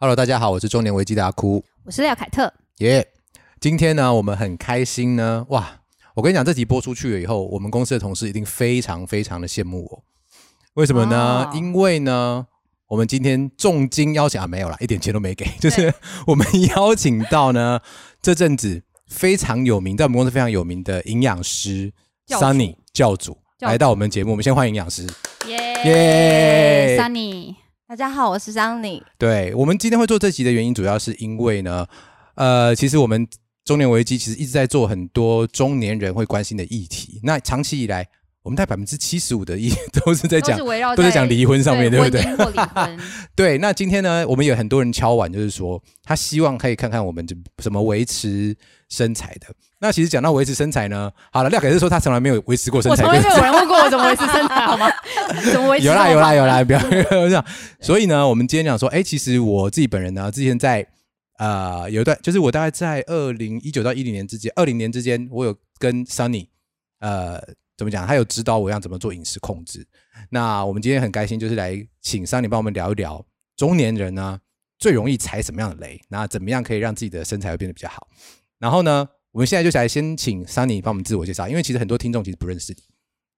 Hello，大家好，我是中年危机的阿哭，我是廖凯特。耶、今天呢，我们很开心呢，哇！我跟你讲，这集播出去了以后，我们公司的同事一定非常非常的羡慕我。为什么呢？哦因为呢，我们今天重金邀请啊，没有啦，一点钱都没给，就是 我们邀请到呢，这阵子非常有名，在我们公司非常有名的营养师 Sunny 教主教主来到我们节目，我们先欢迎营养师。耶耶 Sunny，大家好，我是张宁。对我们今天会做这集的原因，主要是因为呢，呃，其实我们中年危机其实一直在做很多中年人会关心的议题。那长期以来，我们大概百分之七十五的议 都是在讲都是，围绕都是讲离婚上面对不对 对。那今天呢，我们有很多人敲碗，就是说他希望可以看看我们这怎么维持身材的。那其实讲到维持身材呢，好了，廖凯是说他从来没有维持过身材，我从来没 有人问过我怎么维持身材，好吗？怎么维持？有啦有啦有啦，不要这样。所以呢，我们今天讲说，哎、其实我自己本人呢，之前在呃有一段，就是我大概在二零一九到一零年之间，二零年之间，我有跟 Sunny 呃怎么讲，他有指导我要怎么做饮食控制。那我们今天很开心，就是来请 Sunny 帮我们聊一聊中年人呢最容易踩什么样的雷，那怎么样可以让自己的身材会变得比较好。然后呢，我们现在就来先请 Sunny 帮我们自我介绍，因为其实很多听众其实不认识你，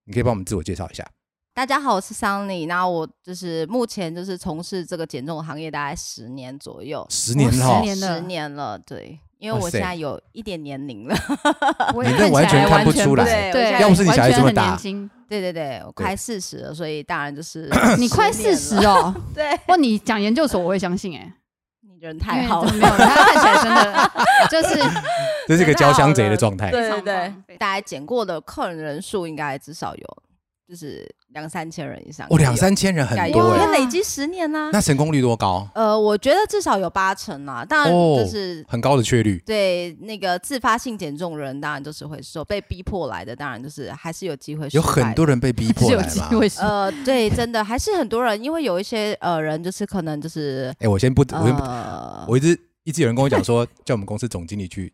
你可以帮我们自我介绍一下。大家好，我是桑尼。那我就是目前就是从事这个减重行业大概十年左右，十年了、十年了十年了。对，因为我现在有一点年龄了。我也你这完全看起来看不出来对要不是你小孩这么完全很大年轻对对对，我快四十了，所以当然就是 你快10年四十。哦，对，哇，你讲研究所我会相信哎，你人太好了。没有，他看起来真的 就是 这是一个交相贼的状态。对对对，大概减过的客人人数应该至少有就是两三千人以上。哦，两三千人很多哎、因为累积十年呢、那成功率多高？呃，我觉得至少有八成啦，当然哦就是、很高的确率。对那个自发性减重人，当然就是会瘦被逼迫来的，当然就是还是有机会失有。很多人被逼迫来嘛。呃，对，真的还是很多人，因为有一些呃人就是可能就是哎、我先不，我先不，呃，我一直一直有人跟我讲说，叫我们公司总经理去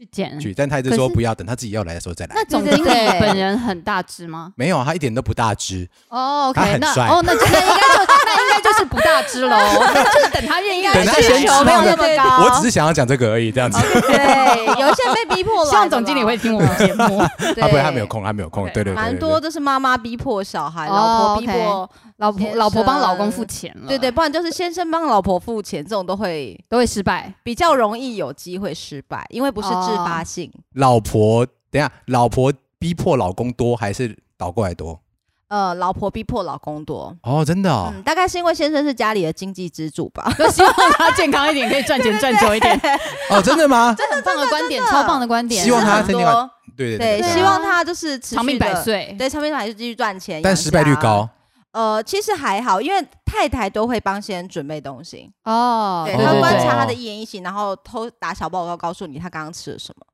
去捡。去，但他一直说不要，等他自己要来的时候再来那。总经理本人很大只吗？没有，他一点都不大只。哦，OK，那他很帅哦，那就那应该就那应该就是不大只喽，就是等他愿意来等他的时候先求没有那么高。我只是想要讲这个而已，这样子。对，有一些被逼迫了，希望总经理会听我们节目。对，他不会，他没有空，他没有空。对对对，蛮多都是妈妈逼迫小孩，哦老婆逼迫，老婆老婆帮老公付钱了，对对，，不然就是先生帮老婆付钱，这种都会都会失败。比较容易有机会失败，因为不是自发性。老婆，等一下，老婆逼迫老公多还是倒过来多？呃，老婆逼迫老公多，哦，真的哦。嗯，大概是因为先生是家里的经济支柱吧。都希望他健康一点，可以赚钱赚久一点。哦，真的吗？这很棒的观点，超棒的观点。希望他多对对对，希望他就是长命百地，岁。对，长命百岁继续赚钱，但失败率。高。呃，其实还好，因为太太都会帮先生准备东西，哦，对他观察他的一言一行，然后偷打小报告告诉你他刚刚吃了什么。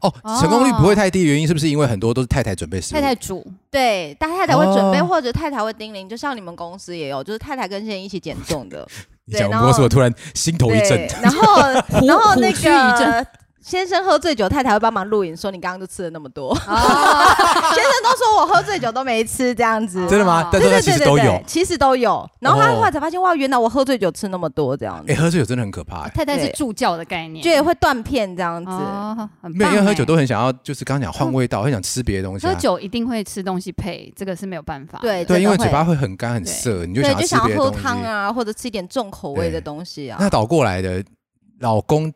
哦，成功率不会太低，原因是不是因为很多都是太太准备食物？太太煮，对，但太太会准备，哦或者太太会叮咛，就像你们公司也有，就是太太跟先生一起减重的。你讲我对然后们公司，我突然心头一震。，然后 然后那个先生喝醉酒，太太会帮忙录影，说你刚刚就吃了那么多。哦，先生都说我喝醉酒都没吃这样子。真的吗对对对对其实都有对，。其实都有。然后他哦后来才发现，哇，原来我喝醉酒吃那么多这样子哎，，喝醉酒真的很可怕哎。太太是助教的概念，就也会断片这样子。没有，因为喝酒都很想要，就是刚刚讲换味道，很想吃别的东西啊。喝酒一定会吃东西配，这个是没有办法。对对，因为嘴巴会很干很涩，你就，想要吃就想要喝别的东西。汤啊，或者吃一点重口味的对东西啊。那倒过来的，老公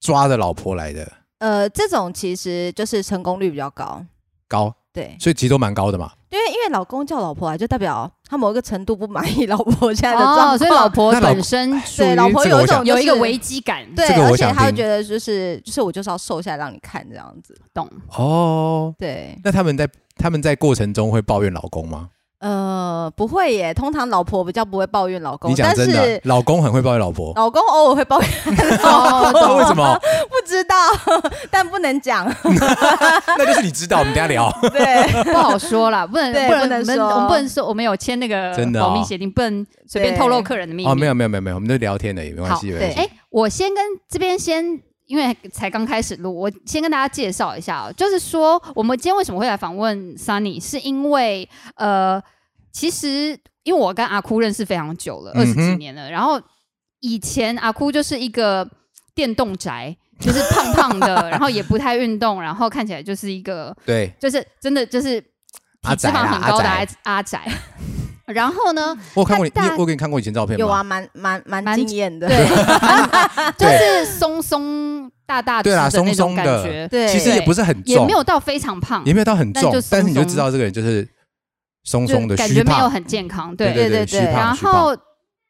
抓着老婆来的呃，这种其实就是成功率比较高。高，对，所以其实都蛮高的嘛。因为因为老公叫老婆来，就代表他某一个程度不满意老婆现在的状况，哦，所以老婆本身对老婆有一种就是有一个危机感，对，这个而且想听他会觉得就是就是我就是要瘦下来让你看这样子。懂？哦，对，那他们在他们在过程中会抱怨老公吗？呃，不会耶，通常老婆比较不会抱怨老公你，讲但真的是，老公很会抱怨老婆，老公偶尔会抱怨 哦，懂为什么？不知道，但不能讲。那就是你知道，我们等一下聊。对，不好说啦，不能对不能说我们不能说，我们有签那个真的哦保密协定，不能随便对透露客人的秘密。哦，没有没有没有没有，我们就聊天的，也没关系，没关系。哎、我先跟这边先，因为才刚开始录，我先跟大家介绍一下哦，就是说我们今天为什么会来访问 Sunny，是因为呃，其实因为我跟阿哭认识非常久了，二十几年了，然后以前阿哭就是一个电动宅，就是胖胖的，然后也不太运动，然后看起来就是一个对，就是真的就是阿体脂肪很高的阿阿宅。阿宅。然后呢，我有看过你，你我给你看过以前照片吗？有啊，蛮蛮蛮蛮惊艳的。对，就是松松大大只对啦的那种松松的感觉，对。其实也不是很重。也，没有到非常胖，也没有到很重但，但是你就知道这个人就是松松的虚感觉没有，很健康。对。对，对，对然后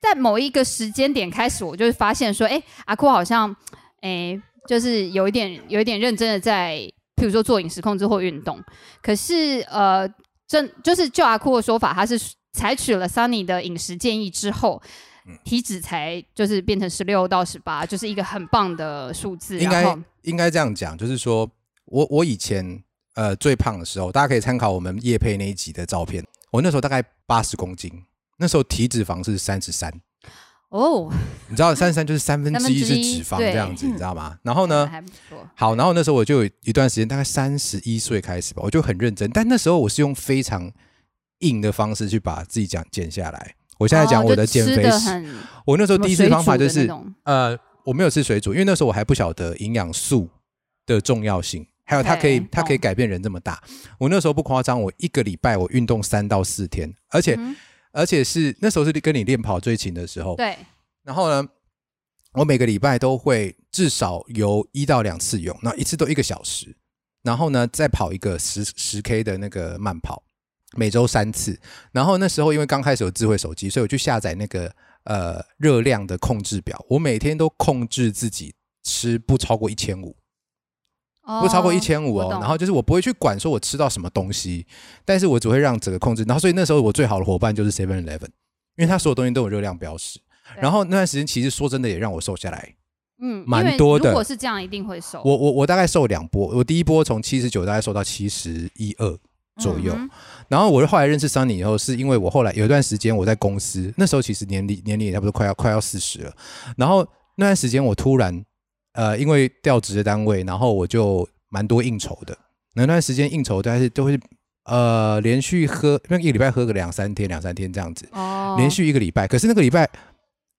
在某一个时间点开始，我就发现说，哎，阿酷好像，哎，就是有一点有一点认真的在，譬如说做饮食控制或运动。可是呃，真就是就阿酷的说法，他是采取了 Sunny 的饮食建议之后。嗯体脂才就是变成十六到十八，就是一个很棒的数字。应该应该这样讲，就是说我我以前呃最胖的时候，大家可以参考我们叶佩那一集的照片，我那时候大概八十公斤，那时候体脂肪是三十三，哦，你知道三十三就是三分之一 是脂肪对这样子，你知道吗？然后呢，还不错。好，然后那时候我就有一段时间，大概三十一岁开始吧，我就很认真，但那时候我是用非常硬的方式去把自己讲减下来。我现在讲我的减肥史，我那时候第一次方法就是呃，我没有吃水煮，因为那时候我还不晓得营养素的重要性，还有它可以它可以改变人这么大。我那时候不夸张，我一个礼拜我运动三到四天，而且、嗯而且是那时候是跟你练跑最勤的时候。对，然后呢，我每个礼拜都会至少游一到两次泳，那一次都一个小时，然后呢再跑一个十十 K 的那个慢跑，每周三次。然后那时候因为刚开始有智慧手机，所以我去下载那个呃热量的控制表，我每天都控制自己吃不超过一千五。不超过一千五哦，然后就是我不会去管说我吃到什么东西，但是我只会让整个控制。然后所以那时候我最好的伙伴就是 Seven Eleven，因为它所有东西都有热量标识。然后那段时间其实说真的也让我瘦下来，嗯蛮多的如果是这样，一定会瘦。我我我大概瘦两波，我第一波从七十九大概瘦到七十一二左右，嗯然后我后来认识 Sunny 以后，是因为我后来有一段时间我在公司，那时候其实年龄年龄也差不多快要快要四十了，然后那段时间我突然呃因为调职的单位，然后我就蛮多应酬的，那段时间应酬大概是都会呃连续喝，那一个礼拜喝个两三天两三天这样子，哦，连续一个礼拜，可是那个礼拜。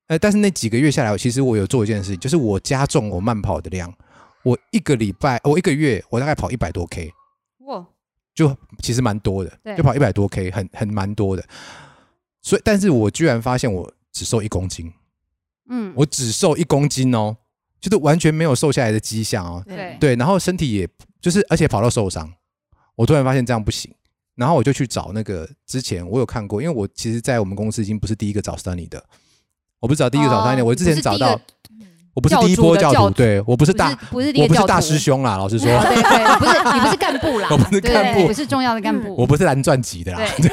呃，但是那几个月下来，其实我有做一件事情，就是我加重我慢跑的量。我一个礼拜，我一个月，我大概跑一百多 K，哇，就其实蛮多的，对就跑一百多 K，很很蛮多的。所以，但是我居然发现我只瘦一公斤，嗯，我只瘦一公斤哦，就是完全没有瘦下来的迹象哦。对对，然后身体也就是，而且跑到受伤，我突然发现这样不行，然后我就去找那个之前我有看过，因为我其实，在我们公司已经不是第一个找 Sunny 的，我不是找第一个找 Sunny，、哦我之前找到我不是第一波教徒，对我不是不大，是不是第一我不是大师兄啦，老实说，哦对对，不是你不是干部啦，我不是干部不是重要的干部。我不是蓝钻级的啦。对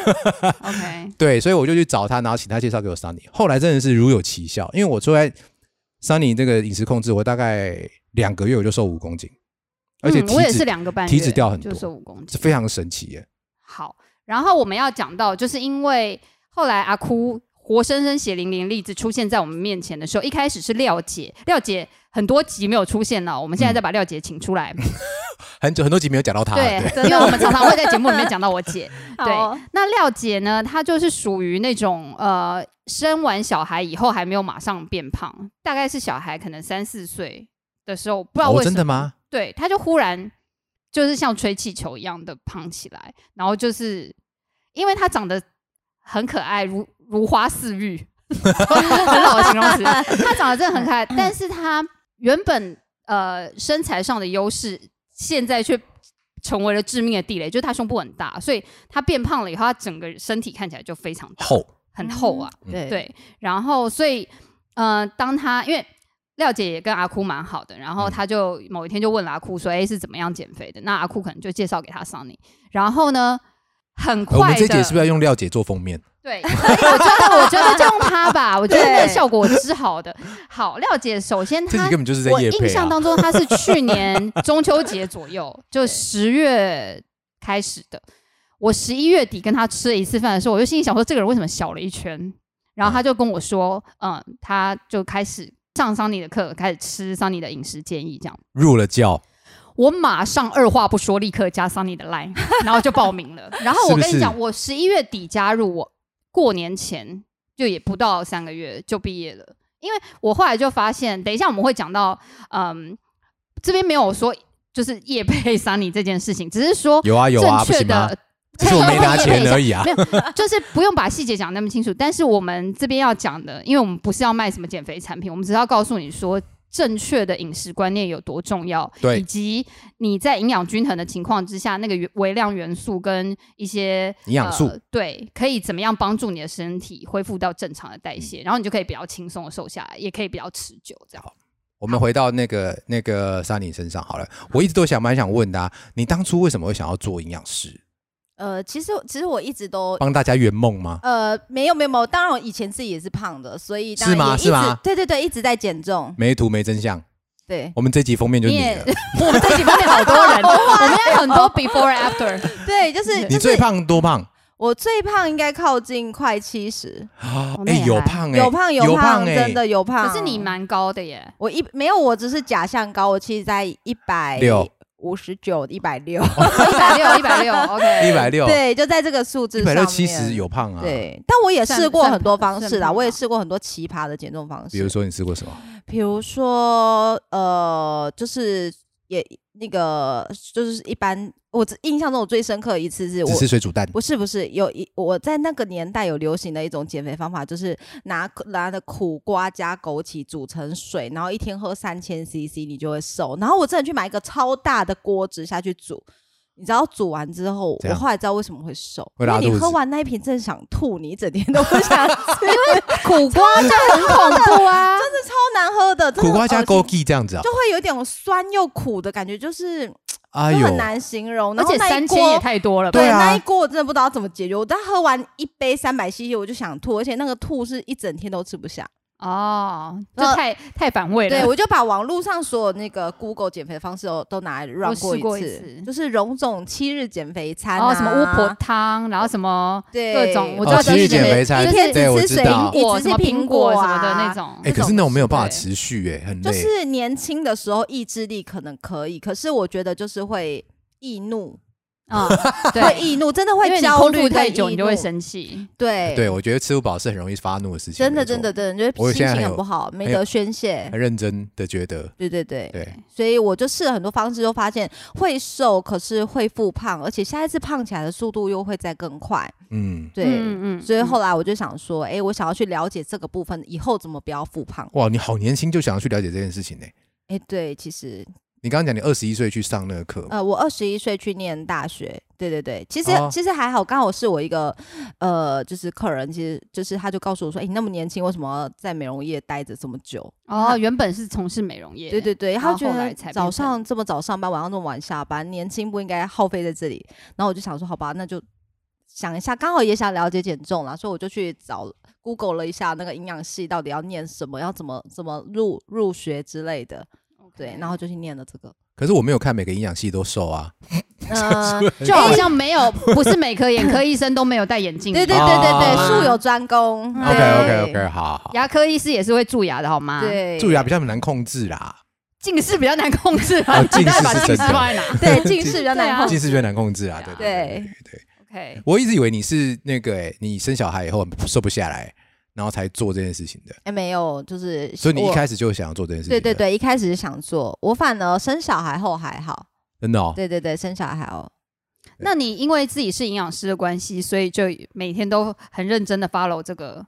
，OK，对，所以我就去找他，然后请他介绍给我 Sunny。后来真的是如有奇效，因为我出来 Sunny 这个饮食控制，我大概两个月我就瘦五公斤，而且嗯我也是两个半月，体脂掉很多就瘦五公斤，是非常神奇耶。好。然后我们要讲到，就是因为后来阿哭活生生血淋淋例子出现在我们面前的时候，一开始是廖姐，廖姐很多集没有出现了，我们现在再把廖姐请出来。很久很多集没有讲到她，对对，，因为我们常常会在节目里面讲到我姐。对，那廖姐呢，她就是属于那种呃，生完小孩以后还没有马上变胖，大概是小孩可能三四岁的时候，不知道哦，为什么，真的吗？对，她就忽然就是像吹气球一样的胖起来，然后就是因为她长得很可爱，如如花似玉，很老的形容词。她长得真的很可爱，但是她原本呃身材上的优势，现在却成为了致命的地雷，就是她胸部很大，所以她变胖了以后，她整个身体看起来就非常大，厚，很厚啊。嗯对对，然后所以呃，当他因为廖姐也跟阿哭蛮好的，然后嗯他就某一天就问了阿哭说：“哎、是怎么样减肥的？”那阿哭可能就介绍给他桑尼，然后呢，很快的，我们这节是不是要用廖姐做封面？对，所以我觉得我觉得就用它吧，我觉得那个效果是好的。好，廖姐首先她根本就是在我夜配啊。印象当中，她是去年中秋节左右，就十月开始的。我十一月底跟她吃了一次饭的时候，我就心里想说，这个人为什么小了一圈？然后她就跟我说，嗯，她就开始上桑尼的课，开始吃桑尼的饮食建议，这样。入了教，我马上二话不说，立刻加桑尼的 line，然后就报名了。然后我跟你讲，我十一月底加入，我过年前就也不到三个月就毕业了。因为我后来就发现，等一下我们会讲到，嗯，这边没有说就是叶配 Sunny 这件事情，只是说有啊有啊，正确的？只是我没拿钱而已啊 没。有，就是不用把细节讲那么清楚。但是我们这边要讲的，因为我们不是要卖什么减肥产品，我们只是要告诉你说。正确的饮食观念有多重要，对。以及你在营养均衡的情况之下，那个元微量元素跟一些营养素。呃对，可以怎么样帮助你的身体恢复到正常的代谢，然后你就可以比较轻松的瘦下来，也可以比较持久。这样，我们回到那个那个 Sunny 身上好了，我一直都想蛮想问的、啊，你当初为什么会想要做营养师，呃，其实其实我一直都帮大家圆梦吗？呃没有没有没有，当然我以前自己也是胖的，所以当是吗然也一是吗直对对对，一直在减重。没图没真相，对我们这集封面就是你。我们这集封面好多人，我们有很多 before after。对，就是你最胖多胖？我最胖应该靠近快七十，啊哎、有胖哎、有胖有胖，哎、真的有胖。可是你蛮高的耶，我一没有，我只是假象高，我其实在一百六五十九、一百六，一百六，一百六，OK，一百六，对，就在这个数字一上面。百六七十有胖啊。，对，但我也试过很多方式啦，我也试过很多奇葩的减重方式。比如，说你试过什么？比如说，呃，就是也那个，就是一般我只印象中我最深刻的一次是我水煮蛋。不是不是，有一我在那个年代有流行的一种减肥方法，就是拿拿的苦瓜加枸杞煮成水，然后一天喝三千 CC，你就会瘦。然后我真的去买一个超大的锅子下去煮，你知道煮完之后，我后来知道为什么会瘦，因为你喝完那一瓶真的想吐，你一整天都不想吃，苦瓜就很恐怖啊，真的超难喝的，真苦瓜加枸杞这样子啊、就会有点酸又苦的感觉，就是哎呦就很，难形容。而且三千锅也太多了对，对啊那一锅我真的不知道怎么解决。我但喝完一杯三百 CC 我就想吐，而且那个吐是一整天都吃不下。哦，就呃太太反胃了。对，我就把网络上所有那个 Google 减肥方式都都拿来 run 过一次就是荣总七日减肥餐、然啊，后什么巫婆汤，然后什么对各种，我知哦七日道就是减肥餐一天只吃水果，吃苹苹果什啊么的那。种。哎、可是那种没有办法持续哎、很累。就是年轻的时候意志力可能可以，可是我觉得就是会易怒，嗯，会对，易怒，真的会焦虑太久，你就会生气。对对，我觉得吃不饱是很容易发怒的事情。真的真的真的，就是心情很不好，没得宣泄。很认真的觉得，对对对，对，所以我就试了很多方式，就发现会瘦，可是会复胖，而且下一次胖起来的速度又会再更快。嗯，对，嗯所以后来我就想说，哎、我想要去了解这个部分，以后怎么不要复胖？哇，你好年轻就想要去了解这件事情呢、哎、对，其实你刚刚讲你二十一岁去上那个课，呃，我二十一岁去念大学，对对对，其实、哦。其实还好，刚好是我一个呃，就是客人，其实就是他就告诉我说，哎、你那么年轻，为什么要在美容业待着这么久？哦，原本是从事美容业，对对对，然后他觉得早上这么早上班，晚上这么晚下班，年轻不应该耗费在这里。然后我就想说，好吧，那就想一下，刚好也想了解减重啦，所以我就去找 Google 了一下那个营养系到底要念什么，要怎么怎么入入学之类的。对，然后就去念了这个。可是我没有看每个营养系都瘦啊。嗯 就好像没有，不是每科眼科医生都没有戴眼镜。对对对对对，哦术有专攻。OK OK OK，好好好，牙科医师也是会蛀牙的好吗？，对，蛀牙比较难控制啦，近视比较难控制啊。哦近视 把近视对近视比较难控近视比较难控制啊，对对对。？OK，我一直以为你是那个、欸，你生小孩以后瘦不下来，然后才做这件事情的，哎，没有，就是所以你一我开始就想要做这件事情。对对，对，一开始是想做，我反而生小孩后还好。真的哦。对对对，生小孩哦。那你因为自己是营养师的关系，所以就每天都很认真的 follow 这个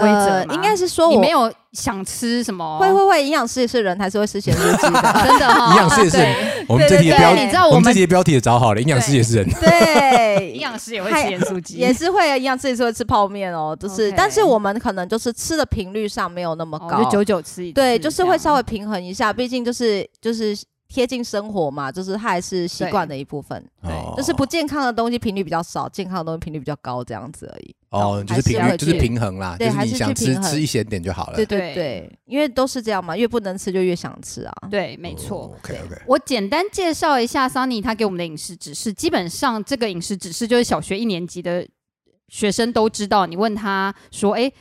规则呃，应该是说我你没有想吃什么？会会会，营养师也是人，还是会吃咸酥鸡的。真的哈，营养师也是人，我们这对对题的标对你知道我们这题的标题也找好了，营养师也是人。对，营养师也会吃盐酥鸡，也是会，营养师也是会吃泡面哦，就是但是我们可能就是吃的频率上没有那么高，哦就久久吃一次，对，就是会稍微微平衡一下，毕竟就是就是贴近生活嘛，就是它还是习惯的一部分。对哦就是不健康的东西频率比较少，健康的东西频率比较高，这样子而已。哦，就是频率，还是要就是平衡啦，就是对还是你想吃平衡吃一些点就好了。对对对对，因为都是这样嘛，越不能吃就越想吃啊。对，没错。OK OK，我简单介绍一下 Sunny 他给我们的饮食指示，基本上这个饮食指示就是小学一年级的学生都知道。你问他说：“哎、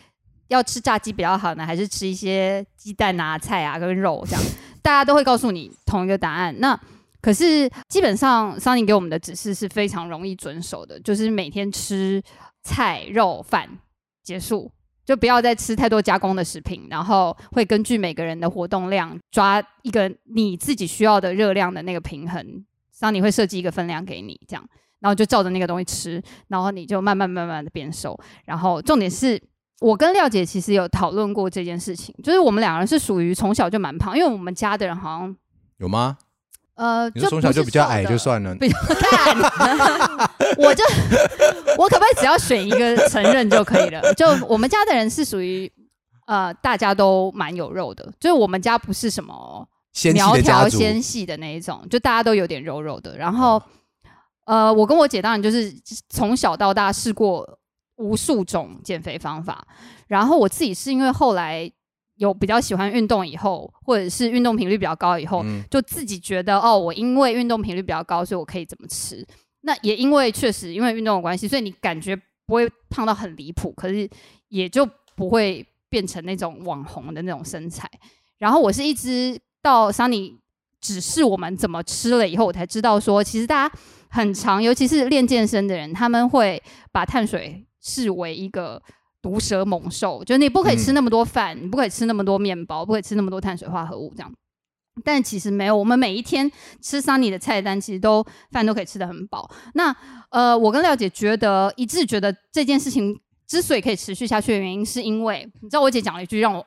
要吃炸鸡比较好呢，还是吃一些鸡蛋啊、菜啊跟肉这样？” 大家都会告诉你同一个答案。那可是基本上桑尼给我们的指示是非常容易遵守的，就是每天吃菜、肉、饭，结束。就不要再吃太多加工的食品，然后会根据每个人的活动量抓一个你自己需要的热量的那个平衡，桑尼会设计一个分量给你，这样，然后就照着那个东西吃，然后你就慢慢慢慢的变瘦。然后重点是我跟廖姐其实有讨论过这件事情，就是我们两个人是属于从小就蛮胖，因为我们家的人好像有吗？呃，就从小就比较矮就算。算了，比较看，我就我可不可以只要选一个承认就可以了？就我们家的人是属于呃，大家都蛮有肉的，就是我们家不是什么苗条纤细的那一种，就大家都有点肉肉的。然后呃，我跟我姐当然就是从小到大试过无数种减肥方法，然后我自己是因为后来有比较喜欢运动以后，或者是运动频率比较高以后，嗯就自己觉得哦，我因为运动频率比较高，所以我可以怎么吃。那也因为确实因为运动的关系，所以你感觉不会胖到很离谱，可是也就不会变成那种网红的那种身材。然后我是一直到 Sunny 指示我们怎么吃了以后，我才知道说，其实大家很常，尤其是练健身的人，他们会把碳水视为一个毒蛇猛兽，就是你不可以吃嗯那么多饭，你不可以吃那么多面包，不可以吃那么多碳水化合物这样。但其实没有，我们每一天吃 Sunny 的菜单，其实都饭都可以吃得很饱。那呃，我跟廖姐觉得一致觉得这件事情之所以可以持续下去的原因，是因为你知道我姐讲了一句让我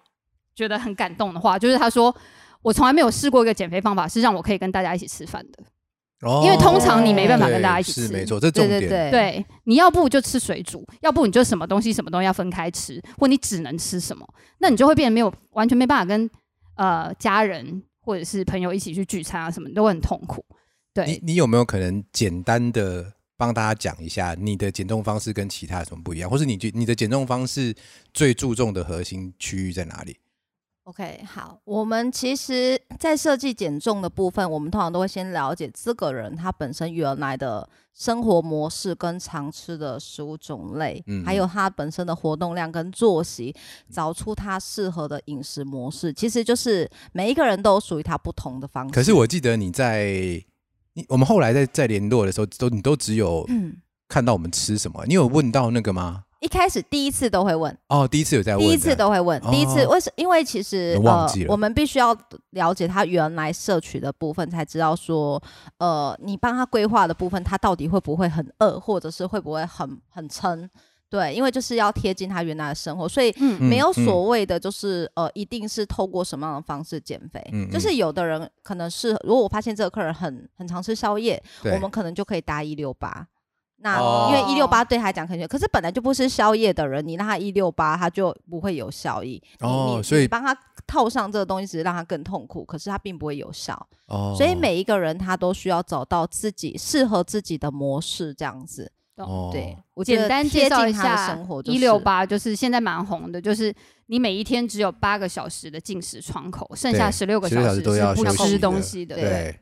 觉得很感动的话，就是她说我从来没有试过一个减肥方法是让我可以跟大家一起吃饭的。哦因为通常你没办法跟大家一起吃是没错，这重点。对对对对，你要不就吃水煮，要不你就什么东西什么东西要分开吃，或你只能吃什么，那你就会变得没有完全没办法跟呃家人或者是朋友一起去聚餐啊，什么都会很痛苦。你对，你你有没有可能简单的帮大家讲一下你的减重方式跟其他有什么不一样，或是你觉你的减重方式最注重的核心区域在哪里？OK，好，我们其实，在设计减重的部分，我们通常都会先了解这个人他本身原来的生活模式跟常吃的食物种类，嗯还有他本身的活动量跟作息，找出他适合的饮食模式。其实就是每一个人都有属于他不同的方式。可是我记得你在你我们后来在在联络的时候，都你都只有嗯，看到我们吃什么，你有问到那个吗？一开始第一次都会问，哦，第一次有在问，第一次都会问，第一次哦为什？因为其实呃我忘记，了我们必须要了解他原来摄取的部分，才知道说，呃，你帮他规划的部分，他到底会不会很饿，或者是会不会很很撑？对，因为就是要贴近他原来的生活，所以没有所谓的就是、呃，一定是透过什么样的方式减肥。就是有的人可能是，如果我发现这个客人很很常吃宵夜，我们可能就可以搭一六八。那哦因为一六八对他来讲肯定，可是本来就不吃宵夜的人，你让他一六八，他就不会有效益。你你哦所以你帮他套上这个东西，只是让他更痛苦，可是他并不会有效。哦，所以每一个人他都需要找到自己适合自己的模式，这样子。哦对，我简单贴介绍一下生活，就是一六八就是现在蛮红的，就是你每一天只有八个小时的进食窗口，剩下对十六个小时时都要是不吃东西的。对对，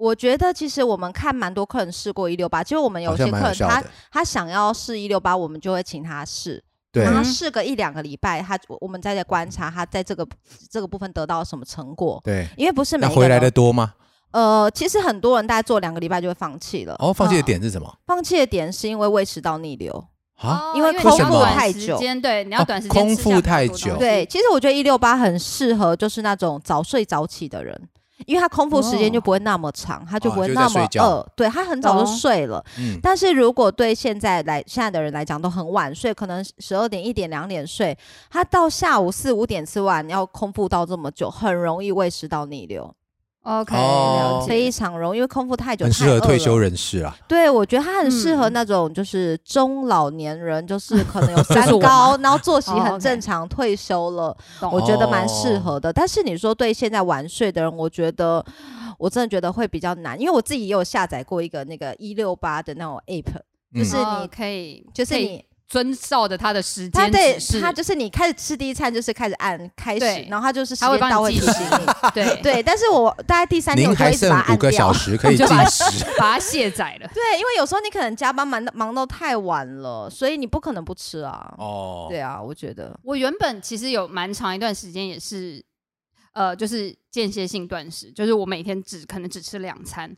我觉得其实我们看蛮多客人试过一六八，其实我们有些客人他他想要试一六八，我们就会请他试，对让他嗯试个一两个礼拜，他我们再在观察他在这个这个部分得到什么成果，对。因为不是每那回来的多吗？呃，其实很多人大概做两个礼拜就会放弃了。哦，放弃的嗯点是什么放弃的点是因为胃食道逆流。啊？因为空腹太久对，你要哦短时间空腹太久对，其实我觉得一六八很适合就是那种早睡早起的人。因为他空腹时间就不会那么长，他就不会那么饿，对他很早就睡了。嗯，但是如果对现在来现在的人来讲都很晚睡，可能十二点、一点、两点睡，他到下午四五点吃完，要空腹到这么久，很容易胃食道逆流，OK。非常容易，因为空腹太久，很适合退休人。士啊。对，我觉得他很适合嗯那种就是中老年人，就是可能有三 高，然后作息哦很正常，退休了，我觉得蛮适哦合的。但是你说对现在晚睡的人，我觉得我真的觉得会比较难，因为我自己也有下载过一个那个一六八的那种 app，嗯就是哦你可以，就是你遵照着他的时间他对，他就是你开始吃第一餐就是开始按开始，然后他就是时他会间到会提帮你计时醒你。对对，但是我大概第三天您还我就一直剩五个把它按掉小。时可以就进把食，把它卸载了。对，因为有时候你可能加班忙到忙到太晚了，所以你不可能不吃啊。哦，对啊，我觉得我原本其实有蛮长一段时间也是，呃，就是间歇性断食，就是我每天只可能只吃两餐，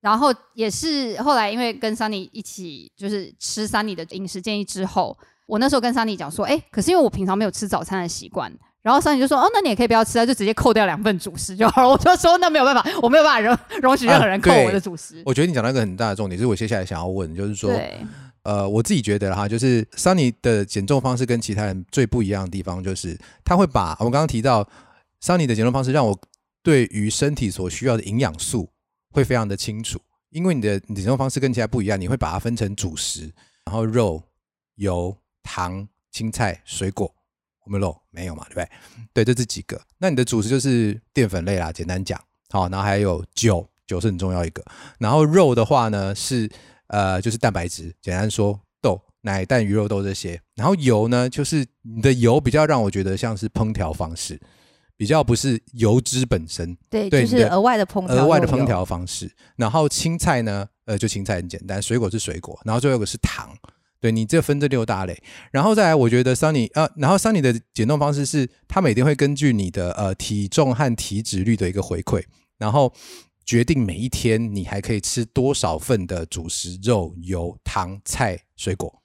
然后也是后来因为跟 Sunny 一起就是吃 Sunny 的饮食建议之后，我那时候跟 Sunny 讲说，哎、可是因为我平常没有吃早餐的习惯。然后桑尼就说：“哦，那你也可以不要吃啊，就直接扣掉两份主食就好了。”我就说：“那没有办法，我没有办法容容许任何人扣我的主食。我觉得你讲到一个很大的重点，是我接下来想要问，就是说，对，呃，我自己觉得哈，就是 Sunny 的减重方式跟其他人最不一样的地方，就是他会把我们刚刚提到 Sunny 的减重方式，让我对于身体所需要的营养素会非常的清楚，因为你的你的减重方式跟其他不一样，你会把它分成主食，然后肉、油、糖、青菜、水果。我们肉没有嘛，对不对？对，这这几个。那你的主食就是淀粉类啦，简单讲。好，然后还有酒，酒是很重要一个。然后肉的话呢是呃就是蛋白质，简单说豆、奶、蛋、鱼肉豆这些。然后油呢就是你的油比较让我觉得像是烹调方式，比较不是油脂本身，对，对就是额外的烹调，额外的烹。调方式。然后青菜呢，呃就青菜很简单，水果是水果，然后最后一个是糖。对你这分这六大类，然后再来，我觉得 Sunny 呃，然后 Sunny 的减重方式是，他每天会根据你的呃体重和体脂率的一个回馈，然后决定每一天你还可以吃多少份的主食、肉、油、糖、菜、水果，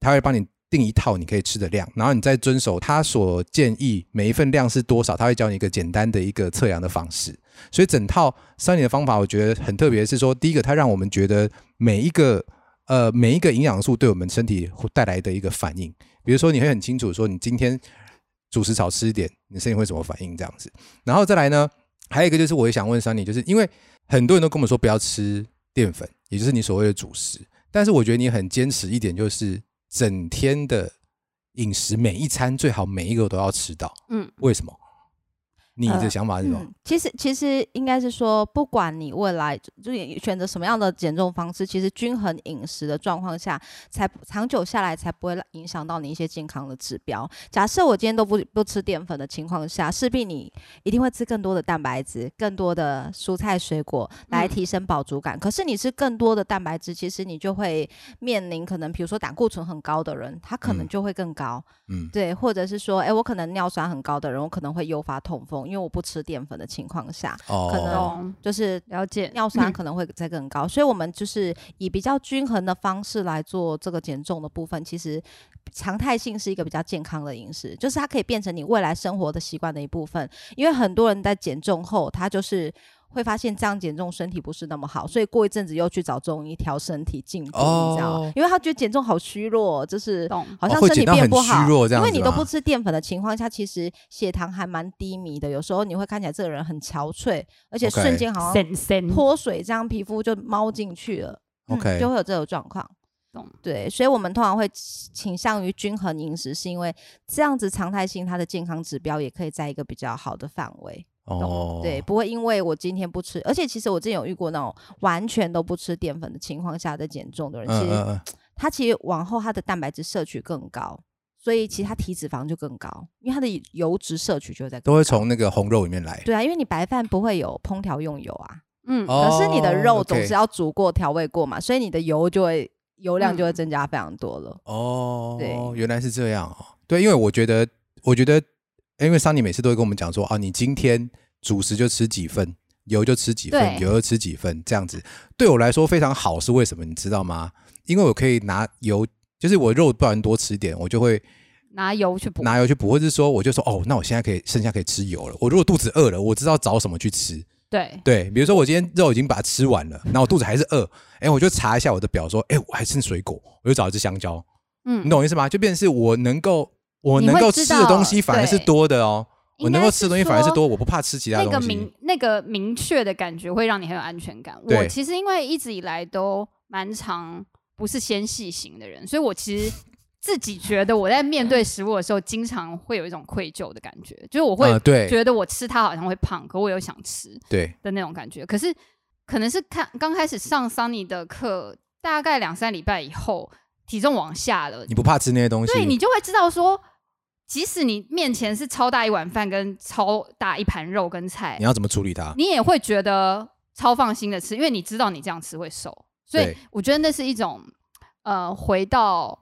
他会帮你定一套你可以吃的量，然后你再遵守他所建议每一份量是多少，他会教你一个简单的一个测量的方式。所以整套 Sunny 的方法，我觉得很特别，是说第一个，它让我们觉得每一个呃每一个营养素对我们身体会带来的一个反应，比如说你会很清楚说你今天主食少吃一点，你身体会怎么反应这样子。然后再来呢，还有一个就是我也想问 Sunny，就是因为很多人都跟我们说不要吃淀粉，也就是你所谓的主食，但是我觉得你很坚持一点，就是整天的饮食每一餐最好每一个都要吃到。嗯，为什么？你的呃想法是什么？嗯，其实其实应该是说，不管你未来就是选择什么样的减重方式，其实均衡饮食的状况下，才长久下来才不会影响到你一些健康的指标。假设我今天都不不吃淀粉的情况下，势必你一定会吃更多的蛋白质、更多的蔬菜水果来嗯提升饱足感。可是你吃更多的蛋白质，其实你就会面临可能，比如说胆固醇很高的人，他可能嗯就会更高。嗯，对，或者是说，哎，我可能尿酸很高的人，我可能会诱发痛风，因为我不吃淀粉的情况下，哦，可能就是了解尿酸嗯可能会再更高。所以，我们就是以比较均衡的方式来做这个减重的部分，其实常态性是一个比较健康的饮食，就是它可以变成你未来生活的习惯的一部分。因为很多人在减重后，他就是。会发现这样减重身体不是那么好，所以过一阵子又去找中医调身体进步，你知道哦吗？因为他觉得减重好虚弱，就是好像身体减到很虚变不好，弱这样子因为你都不吃淀粉的情况下，其实血糖还蛮低迷的。有时候你会看起来这个人很憔悴，而且瞬间好像脱水，这样皮肤就猫进去了。就会有这种状况。懂对，所以我们通常会倾向于均衡饮食，是因为这样子常态性它的健康指标也可以在一个比较好的范围。哦，对，，不会因为我今天不吃，而且其实我之前有遇过那种完全都不吃淀粉的情况下的减重的人，其实嗯嗯嗯，他其实往后他的蛋白质摄取更高，所以其实他体脂肪就更高，因为他的油脂摄取就在都会从那个红肉里面来。对啊，因为你白饭不会有烹调用油啊，嗯哦可是你的肉总是要煮过、调味过嘛，所以你的油就会油量就会嗯增加非常多了。哦，对原来是这样哦。对，因为我觉得，我觉得，因为桑尼每次都会跟我们讲说，啊，你今天主食就吃几份，油就吃几份，油就吃几份，这样子对我来说非常好。是为什么？你知道吗？因为我可以拿油，就是我肉不然多吃一点，我就会拿油去补，拿油去补，或者是说，我就说，哦，那我现在可以剩下可以吃油了。我如果肚子饿了，我知道找什么去吃。对，对，比如说我今天肉已经把它吃完了，然后我肚子还是饿，哎，我就查一下我的表，说，哎，我还剩水果，我就找一只香蕉，嗯你懂我意思吗？就变成是我能够我能够吃的东西反而是多的哦，我能够吃的东西反而是多，我不怕吃其他东西那个。明那个明确的感觉会让你很有安全感。我其实因为一直以来都蛮常不是纤细型的人，所以我其实 自己觉得我在面对食物的时候，经常会有一种愧疚的感觉，就是我会觉得我吃它好像会胖，可我又想吃对，的那种感觉。可是可能是看刚开始上桑尼的课，大概两三礼拜以后，体重往下了，你不怕吃那些东西，对你就会知道说。即使你面前是超大一碗饭跟超大一盘肉跟菜你，要怎么处理它？你也会觉得超放心的吃，因为你知道你这样吃会瘦，所以我觉得那是一种呃，回到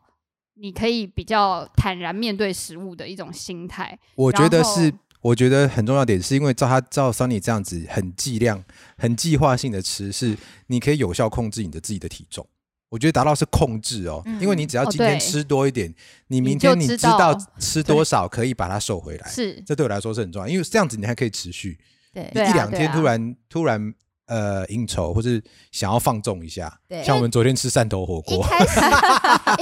你可以比较坦然面对食物的一种心态。我觉得是，我觉得很重要点是因为照他照 Sunny 这样子很计量、很计划性的吃，是你可以有效控制你的自己的体重。我觉得达到是控制哦，嗯因为你只要哦今天吃多一点，你明天你知知道道吃多少可以把它瘦回来，是，这对我来说是很重要，因为这样子你还可以持续。对一两天突然突然呃应酬或是想要放纵一下，对像我们昨天吃汕头火锅，一开始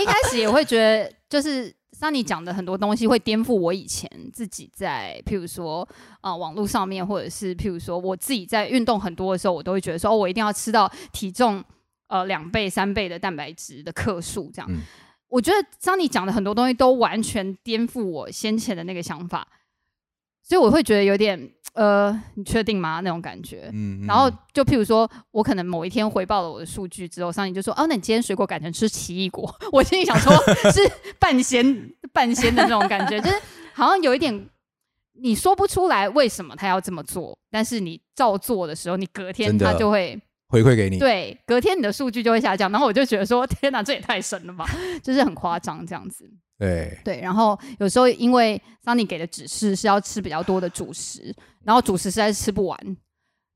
一开始也会觉得，就是桑尼讲的很多东西会颠覆我以前自己在，譬如说啊、呃网络上面，或者是譬如说我自己在运动很多的时候，我都会觉得说，哦，我一定要吃到体重呃两倍、三倍的蛋白质的克数这样。嗯我觉得桑尼讲的很多东西都完全颠覆我先前的那个想法，所以我会觉得有点呃，你确定吗？那种感觉。嗯，嗯然后就譬如说，我可能某一天回报了我的数据之后，桑尼就说：“哦，那你今天水果改成吃奇异果。”我心里想说，是半鲜半鲜的那种感觉，就是好像有一点你说不出来为什么他要这么做，但是你照做的时候，你隔天他就会回馈给你，对，隔天你的数据就会下降。然后我就觉得说：“天哪，这也太神了吧！” 就是很夸张这样子。对对，然后有时候因为桑尼给的指示是要吃比较多的主食，然后主食实在是吃不完，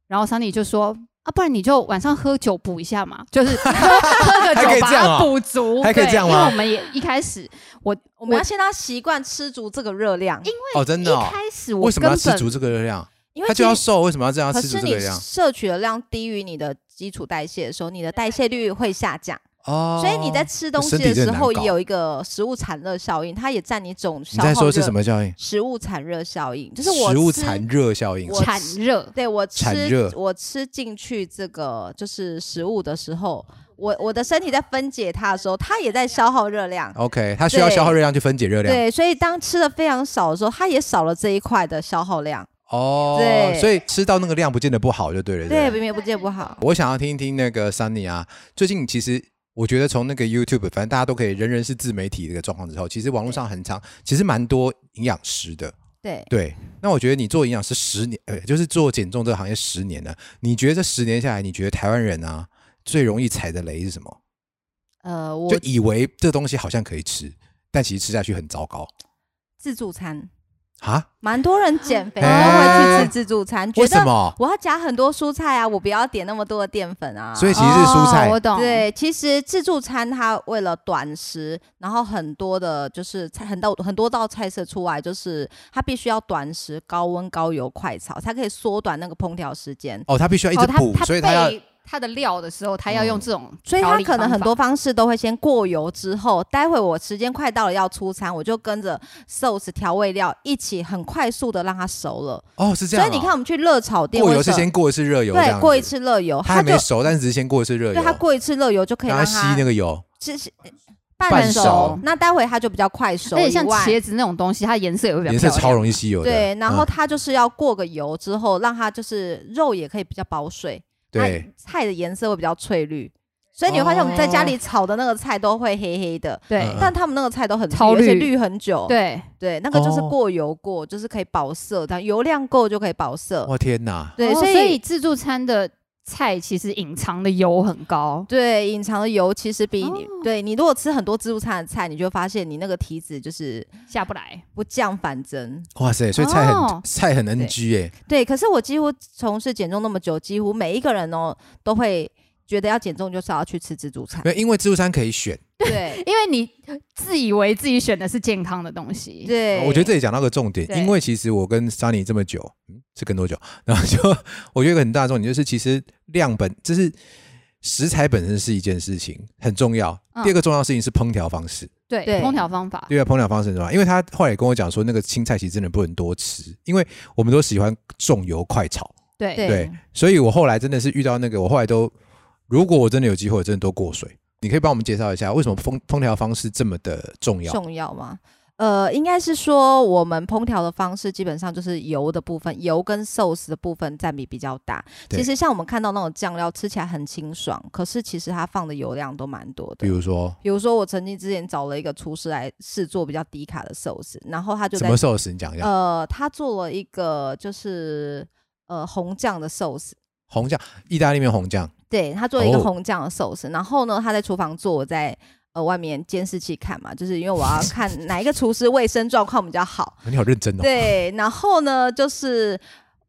然后桑尼就说啊，不然你就晚上喝酒补一下嘛，就是喝 喝个酒把它补足，还可以对这样吗因为我们也一开始我我们要先让他习惯吃足这个热量，因哦，真的一哦，开始我为什么要吃足这个热量？因为他就要瘦，为什么要这样可是你这个量？摄取的量低于你的基础代谢的时候，你的代谢率会下降，哦，所以你在吃东西的时候也有一个食物产热效应，它也占你总你消耗在说是什么效应？食物产热效应，就是我吃食物产热效应。我产热，对我吃产热我吃进去这个就是食物的时候，我我的身体在分解它的时候，它也在消耗热量。OK，它需要消耗热量去分解热量。对，所以当吃的非常少的时候，它也少了这一块的消耗量。哦，对所以吃到那个量不见得不好，就对了。对，不明明不见不好。我想要听一听那个 Sunny 啊，最近其实我觉得从那个 YouTube，反正大家都可以，人人是自媒体的一个状况之后，其实网络上很长，其实蛮多营养师的。对，对，那我觉得你做营养师十年，呃，就是做减重这个行业十年了，你觉得这十年下来，你觉得台湾人啊最容易踩的雷是什么？呃，我就以为这东西好像可以吃，但其实吃下去很糟糕自助餐，啊？蛮多人减肥都哎会去吃自助餐，觉得为什么？我要加很多蔬菜啊，我不要点那么多的淀粉啊。所以其实是蔬菜哦我懂，对，其实自助餐它为了短时，然后很多的就是菜很多很多道菜色出来，就是它必须要短时、高温、高油、快炒，才可以缩短那个烹调时间。哦，它必须要一直补，他所以它要备他的料的时候，它要嗯。用这种所以它可能很多方式都会先过油之后，待会我时间快到了要出餐，我就跟着 sauce 调味料一起很快速的让它熟了。哦是这样哦、所以你看，我们去热炒店，过油是先过一次热油，对过一，次热油，它没熟，但是只是先过一次热油，对它过一次热油就可以让它吸那个油。其实半半熟。熟，那待会它就比较快熟而且像。茄子那种东西，它颜色也会比较颜色超容易吸油的。对，然后嗯。它就是要过个油之后，让它就是肉也可以比较保水，对，它菜的颜色会比较翠绿。所以你会发现我们在家里炒的那个菜都会黑黑的，对嗯但他们那个菜都很绿超而且绿绿很久。对，对，那个就是哦过油过，就是可以保色，但油量够就可以保色。我天哪！对，哦所以所以自助餐的菜其实隐藏的油很高。对隐藏的油其实比你、哦。对你如果吃很多自助餐的菜，你就会发现你那个体脂就是下不来，不降反增。哇塞，所以菜很、哦。菜很 NG 哎、对，可是我几乎从事减重那么久，几乎每一个人哦都会觉得要减重就是要去吃自助餐。对，因为自助餐可以选。对 因为你自以为自己选的是健康的东西。对，我觉得这里讲到个重点，因为其实我跟 Sunny 这么久，嗯，是跟多久？然后就 我觉得一个很大的重点就是，其实量本就是食材本身是一件事情很重要，嗯第二个重要事情是烹调方式。对对烹调方法。对啊，烹调方式很重要，因为他后来也跟我讲说，那个青菜其实真的不能多吃，因为我们都喜欢重油快炒。对对对，所以我后来真的是遇到那个，我后来都，如果我真的有机会，我真的都过水。你可以帮我们介绍一下，为什么烹烹调方式这么的重要？重要吗？呃，应该是说我们烹调的方式基本上就是油的部分，油跟 sauce 的部分占比比较大。对其实像我们看到那种酱料吃起来很清爽，可是其实它放的油量都蛮多的比。如说比如说，我曾经之前找了一个厨师来试做比较低卡的寿司，然后他就什么寿司？你讲一下。呃，他做了一个就是呃红酱的寿司，红酱，意大利面红酱。对他做了一个哦红酱的寿司，然后呢，他在厨房做，我在呃外面监视器看嘛，就是因为我要看 哪一个厨师卫生状况比较好。你好认真哦。对，然后呢，就是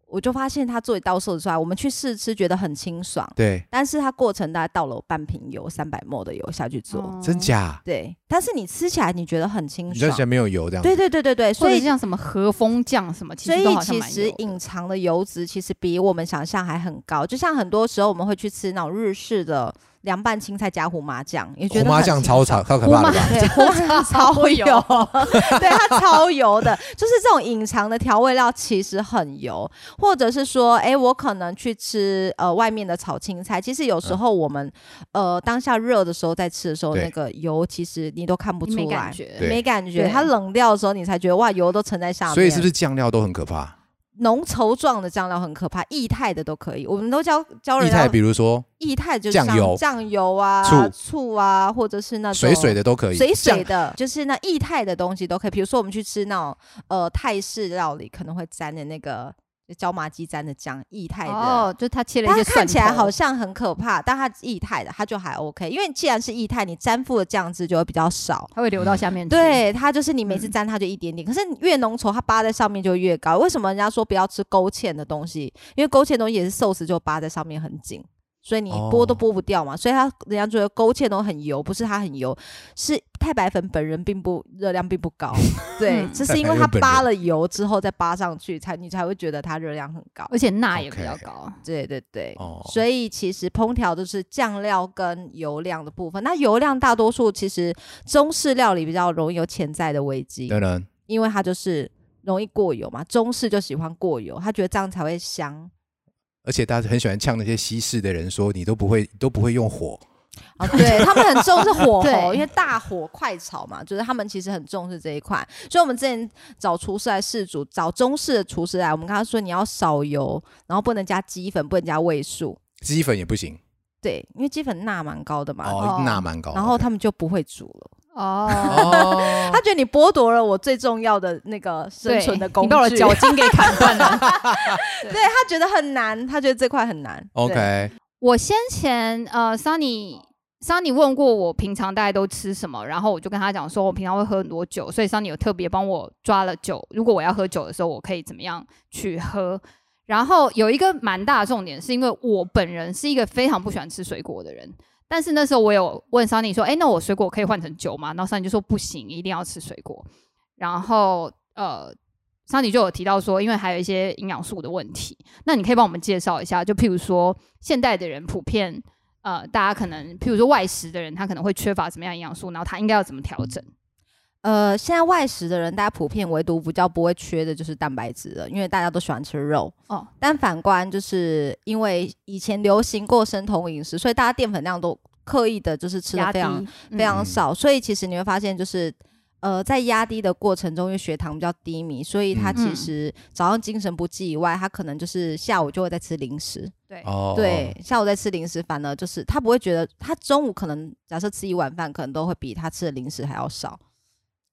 我就发现他做一道寿司出来，我们去试吃觉得很清爽，对，但是他过程大概倒了半瓶油，三百沫的油下去做，哦真假？对，但是你吃起来你觉得很清爽。你在前，没有油这样子？对对对对对，所以像什么和风酱什么，其所以实都好像其实隐藏的油脂其实比我们想象还很高，就像很多时候我们会去吃那种日式的凉拌青菜加胡麻酱，也觉胡麻得很清酱超超爽超可怕的吧？对，胡麻酱超超油，油 对它超油的，就是这种隐藏的调味料其实很油，或者是说，哎，我可能去吃呃外面的炒青菜，其实有时候我们、呃当下热的时候在吃的时候，对。那个油其实你都看不出来没感。觉，对没感觉，对它冷掉的时候，你才觉得哇，油都沉在下面。所以是不是酱料都很可怕？浓稠状的酱料很可怕？液态的都可以，我们都教教人液态，家比如说液态就是酱油像酱油啊、醋醋啊，或者是那种水水的都可以。水水的，就是那液态的东西都可以。比如说我们去吃那种呃泰式料理，可能会沾的那个椒麻鸡沾的酱，液态的。哦，就它切了一些蒜看起来好像很可怕，但它液态的，它就还 OK。因为既然是液态，你沾附的酱汁就会比较少。它会流到下面去。，对，它就是你每次嗯沾它就一点点，可是你越浓稠，它扒在上面就越高。为什么人家说不要吃勾芡的东西？因为勾芡的东西也是寿司就扒在上面很紧，所以你剥都哦剥不掉嘛。所以它人家觉得勾芡都很油，不是它很油，是太白粉本人并不热量并不高。对，嗯这是因为它扒了油之后再扒上去，才你才会觉得它热量很高。而且钠也比较高。对对对，哦所以其实烹调就是酱料跟油量的部分。那油量大多数其实中式料理比较容易有潜在的危机，当然，因为它就是容易过油嘛。中式就喜欢过油，他觉得这样才会香。而且大家很喜欢呛那些西式的人说你都不会都不会用火，哦，对 他们很重视火候，因为大火快炒嘛，就是他们其实很重视这一块。所以我们之前找厨师来试煮，找中式的厨师来，我们跟他说你要少油，然后不能加鸡粉，不能加味素。鸡粉也不行对，因为鸡粉钠蛮高的嘛，哦，哦钠蛮高。然后他们就不会煮了。哦，哦 他，觉得你剥夺了我最重要的那个生存的工具，你把我的脚筋给砍断了。对他觉得很难，他觉得这块很难。OK，我先前呃，Sunny Sunny 问过我平常大概都吃什么，然后我就跟他讲说，我平常会喝很多酒，所以 Sunny 有特别帮我抓了酒。如果我要喝酒的时候，我可以怎么样去喝？然后有一个蛮大的重点，是因为我本人是一个非常不喜欢吃水果的人。但是那时候我有问桑尼说，哎，那我水果可以换成酒吗？然后桑尼就说不行，一定要吃水果。然后呃桑尼就有提到说，因为还有一些营养素的问题，那你可以帮我们介绍一下，就譬如说现代的人普遍呃，大家可能譬如说外食的人，他可能会缺乏什么样营养素，然后他应该要怎么调整？呃，现在外食的人，大家普遍唯独比较不会缺的就是蛋白质了，因为大家都喜欢吃肉。哦，但反观就是因为以前流行过生酮饮食，所以大家淀粉量都刻意的就是吃的非常嗯非常嗯少，所以其实你会发现就是。呃，在压低的过程中，因为血糖比较低迷，所以他嗯其嗯实早上精神不济以外，他可能就是下午就会在吃零食。对哦，对，下午在吃零食，反而就是他不会觉得，他中午可能假设吃一碗饭，可能都会比他吃的零食还要少。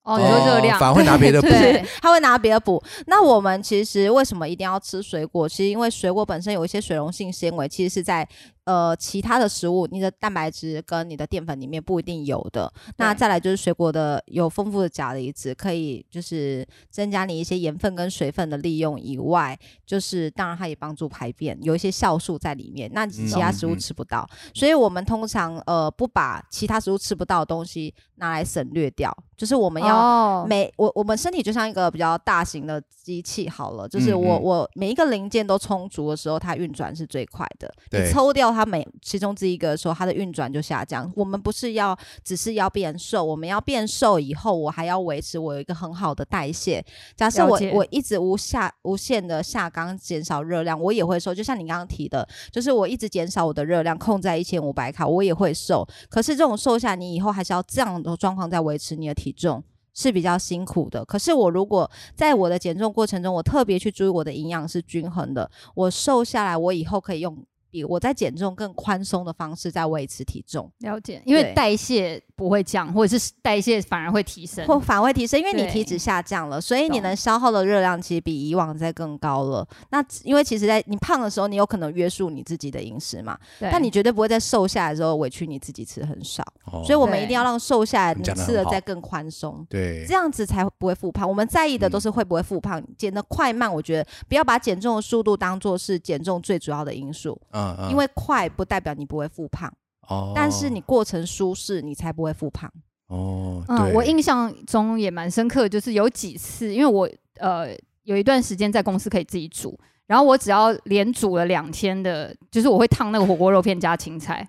哦，你说热量，反而会拿别的 补。对 他会拿别的补。那我们其实为什么一定要吃水果？其实因为水果本身有一些水溶性纤维，其实是在呃其他的食物，你的蛋白质跟你的淀粉里面不一定有的。那再来就是水果的有丰富的钾离子，可以就是增加你一些盐分跟水分的利用以外，就是当然它也帮助排便，有一些酵素在里面。那其他食物吃不到，所以我们通常呃不把其他食物吃不到的东西拿来省略掉，就是我们要哦，每我我们身体就像一个比较大型的机器好了，就是我、嗯嗯我每一个零件都充足的时候，它运转是最快的。你抽掉它每其中之一个的时候，它的运转就下降。我们不是要只是要变瘦，我们要变瘦以后，我还要维持我有一个很好的代谢。假设我我一直无下无限的下纲减少热量，我也会瘦。就像你刚刚提的，就是我一直减少我的热量，控在一千五百卡，我也会瘦。可是这种瘦下，你以后还是要这样的状况在维持你的体重。是比较辛苦的，可是我如果在我的减重过程中，我特别去注意我的营养是均衡的，我瘦下来，我以后可以用以我在减重更宽松的方式在维持体重，了解，因为代谢不会降，或者是代谢反而会提升。或反而会提升，因为你体脂下降了，所以你能消耗的热量其实比以往在更高了。那因为其实，在你胖的时候，你有可能约束你自己的饮食嘛，但你绝对不会在瘦下来的时候委屈你自己吃很少。哦所以我们一定要让瘦下来，你吃的再更宽松。对这样子才不会复胖。我们在意的都是会不会复胖，减的快慢，我觉得不要把减重的速度当做是减重最主要的因素，嗯嗯因为快不代表你不会复胖，哦但是你过程舒适，你才不会复胖。哦，嗯，我印象中也蛮深刻的，就是有几次，因为我呃有一段时间在公司可以自己煮，然后我只要连煮了两天的，就是我会烫那个火锅肉片加青菜。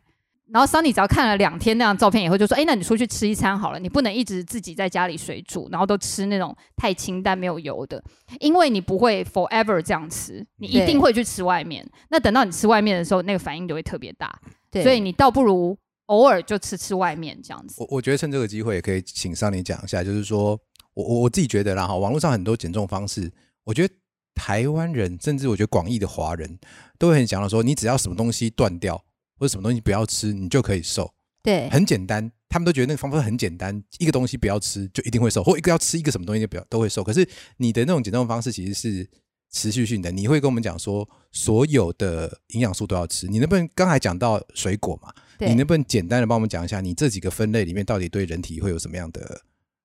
然后 Sunny 只要看了两天那张照片以后，就说：“哎，那你出去吃一餐好了，你不能一直自己在家里水煮，然后都吃那种太清淡没有油的，因为你不会 forever 这样吃，你一定会去吃外面。那等到你吃外面的时候，那个反应就会特别大，对，所以你倒不如偶尔就吃吃外面这样子。我我觉得趁这个机会也可以请桑尼讲一下，就是说我我我自己觉得啦哈，网络上很多减重方式，我觉得台湾人甚至我觉得广义的华人都会很想要说，你只要什么东西断掉或者什么东西不要吃，你就可以瘦，对很简单。他们都觉得那个方法很简单，一个东西不要吃就一定会瘦，或一个要吃一个什么东西就不要都会瘦。可是你的那种减重方式其实是持续性的，你会跟我们讲说所有的营养素都要吃。你能不能刚才讲到水果嘛？对你能不能简单的帮我们讲一下，你这几个分类里面到底对人体会有什么样的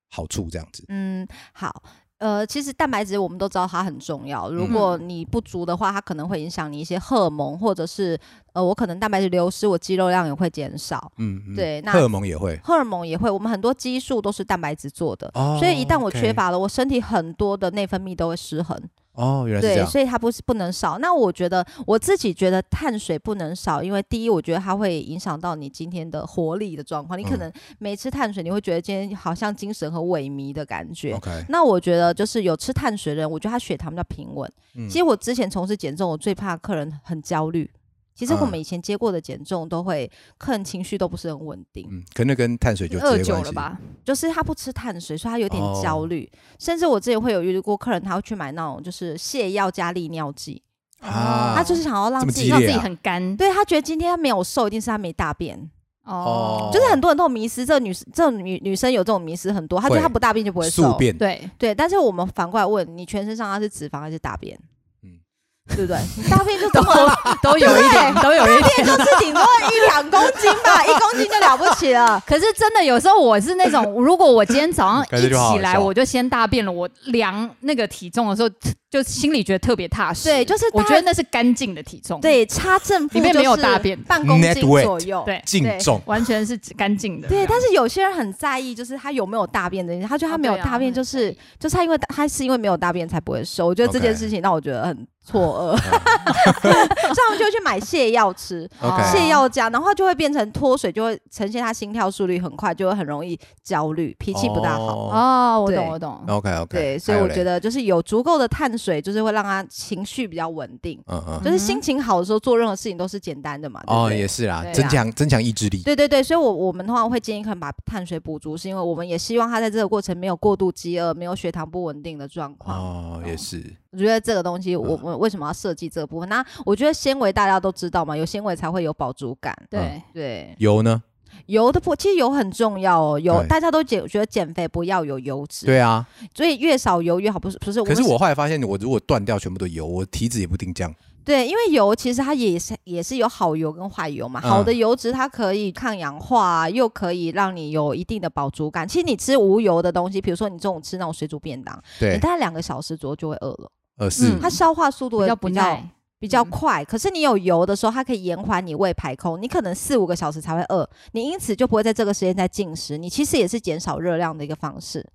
好处？这样子，嗯，好。呃，其实蛋白质我们都知道它很重要，如嗯果你不足的话，它可能会影响你一些荷尔蒙，或者是呃，我可能蛋白质流失，我肌肉量也会减少。嗯，嗯对那荷尔蒙也会，荷尔蒙也会，我们很多激素都是蛋白质做的，哦所以一旦我缺乏了，我身体很多的内分泌都会失衡。哦，原来是这对，所以它不是不能少。那我觉得我自己觉得碳水不能少，因为第一，我觉得它会影响到你今天的活力的状况。你可嗯能没吃碳水，你会觉得今天好像精神很萎靡的感觉。OK，那我觉得就是有吃碳水的人，我觉得他血糖比较平稳。嗯其实我之前从事减重，我最怕客人很焦虑。其实我嗯们以前接过的减重都会，客人情绪都不是很稳定。嗯，可能跟碳水就直二接关系？九了吧？就是他不吃碳水，所以他有点哦焦虑。甚至我之前会有遇过客人，他会去买那种就是泻药加利尿剂，啊他就是想要让自己让自己很干。对他觉得今天他没有瘦，一定是他没大便。哦就是很多人都有迷失，这个女这种女女生有这种迷失很多，她觉得会她不大便就不会瘦。便，对，对，但是我们反过来问你，全身上下是脂肪还是大便？嗯对不对？你 大便就这么都有一点，都有一点。就是顶多一两公斤吧，一公斤就了不起了。可是真的有时候我是那种，如果我今天早上 一起来我就先大便了，我量那个体重的时候，就心里觉得特别踏实。对就是我觉得那是干净的体重。对，差正负里面没有就是大便半公斤左右。对净重，完全是干净的。对，但是有些人很在意，就是他有没有大便这件事，他觉得他没有大便，就是、就是他因为他是因为没有大便才不会瘦。我觉得这件事情让我觉得很错愕，所以他们就去买泻药吃。泻药加，然后就会变成脱水，就会呈现他心跳速率很快，就会很容易焦虑，脾气不大好。哦哦，我懂，我懂。OK OK，对，所以我觉，得就是有足够的碳水，就是会让他情绪比较稳定。嗯嗯，就是心情好的时候，做任何事情都是简单的嘛。哦，也是啦增强增强意志力，对对对，所以我我们通常会建议可能把碳水补足，是因为我们也希望他在这个过程没有过度饥饿，没有血糖不稳定的状况。哦，也是，我觉得这个东西，我嗯我为什么要设计这个部分？那我觉得纤维大家都知道嘛，有纤维才会有饱足感。对，对，油呢？油的不，其实油很重要哦。油大家都减，觉得减肥不要有油脂，对啊，所以越少油越好。不是不是，可是我后来发现，我如果断掉全部的油，我体脂也不一定降。对，因为油其实它也是也是有好油跟坏油嘛。嗯好的油脂它可以抗氧化、啊，又可以让你有一定的饱足感。其实你吃无油的东西，比如说你中午吃那种水煮便当，你，大概两个小时左右就会饿了，呃是嗯它消化速度比较比较耐。比较嗯快。可是你有油的时候，它可以延缓你胃排空，你可能四五个小时才会饿，你因此就不会在这个时间再进食。你其实也是减少热量的一个方式。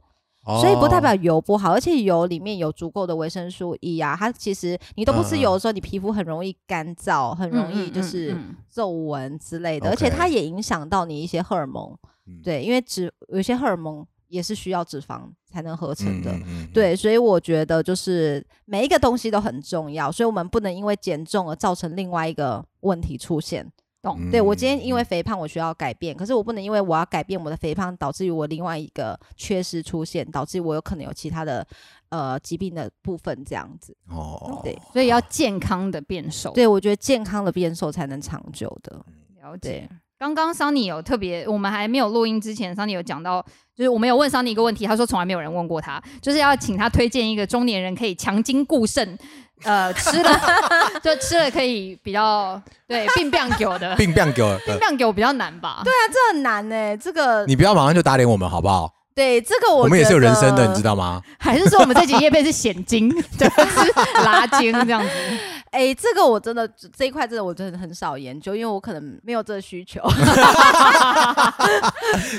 所以不代表哦油不好，而且油里面有足够的维生素 E 啊，它其实你都不吃油的时候，你皮肤很容易干燥，很容易嗯就是皱纹之类的，而且它也影响到你一些荷尔蒙。嗯对，因为脂有些荷尔蒙也是需要脂肪才能合成的。嗯嗯嗯对，所以我觉得就是每一个东西都很重要，所以我们不能因为减重而造成另外一个问题出现。懂。嗯对我今天因为嗯肥胖，我需要改变，可是我不能因为我要改变我的肥胖，导致于我另外一个缺失出现，导致我有可能有其他的呃疾病的部分这样子。哦，对所以要健康的变瘦。对，我觉得健康的变瘦才能长久的。了解对。刚刚桑尼有特别，我们还没有录音之前，桑尼有讲到，就是我们有问桑尼一个问题，他说从来没有人问过他，就是要请他推荐一个中年人可以强筋固肾，呃，吃了 就吃了可以比较对病变狗的，病病给我，病变狗 比较难吧？对，啊，这很难呢、这个你不要马上就打脸我们好不好？对这个我我们也是有人生的，你知道。道吗？还是说我们这集叶配是险金，对，是拉筋这样子？哎、这个我真的这一块真的我真的很少研究，因为我可能没有这个需求，没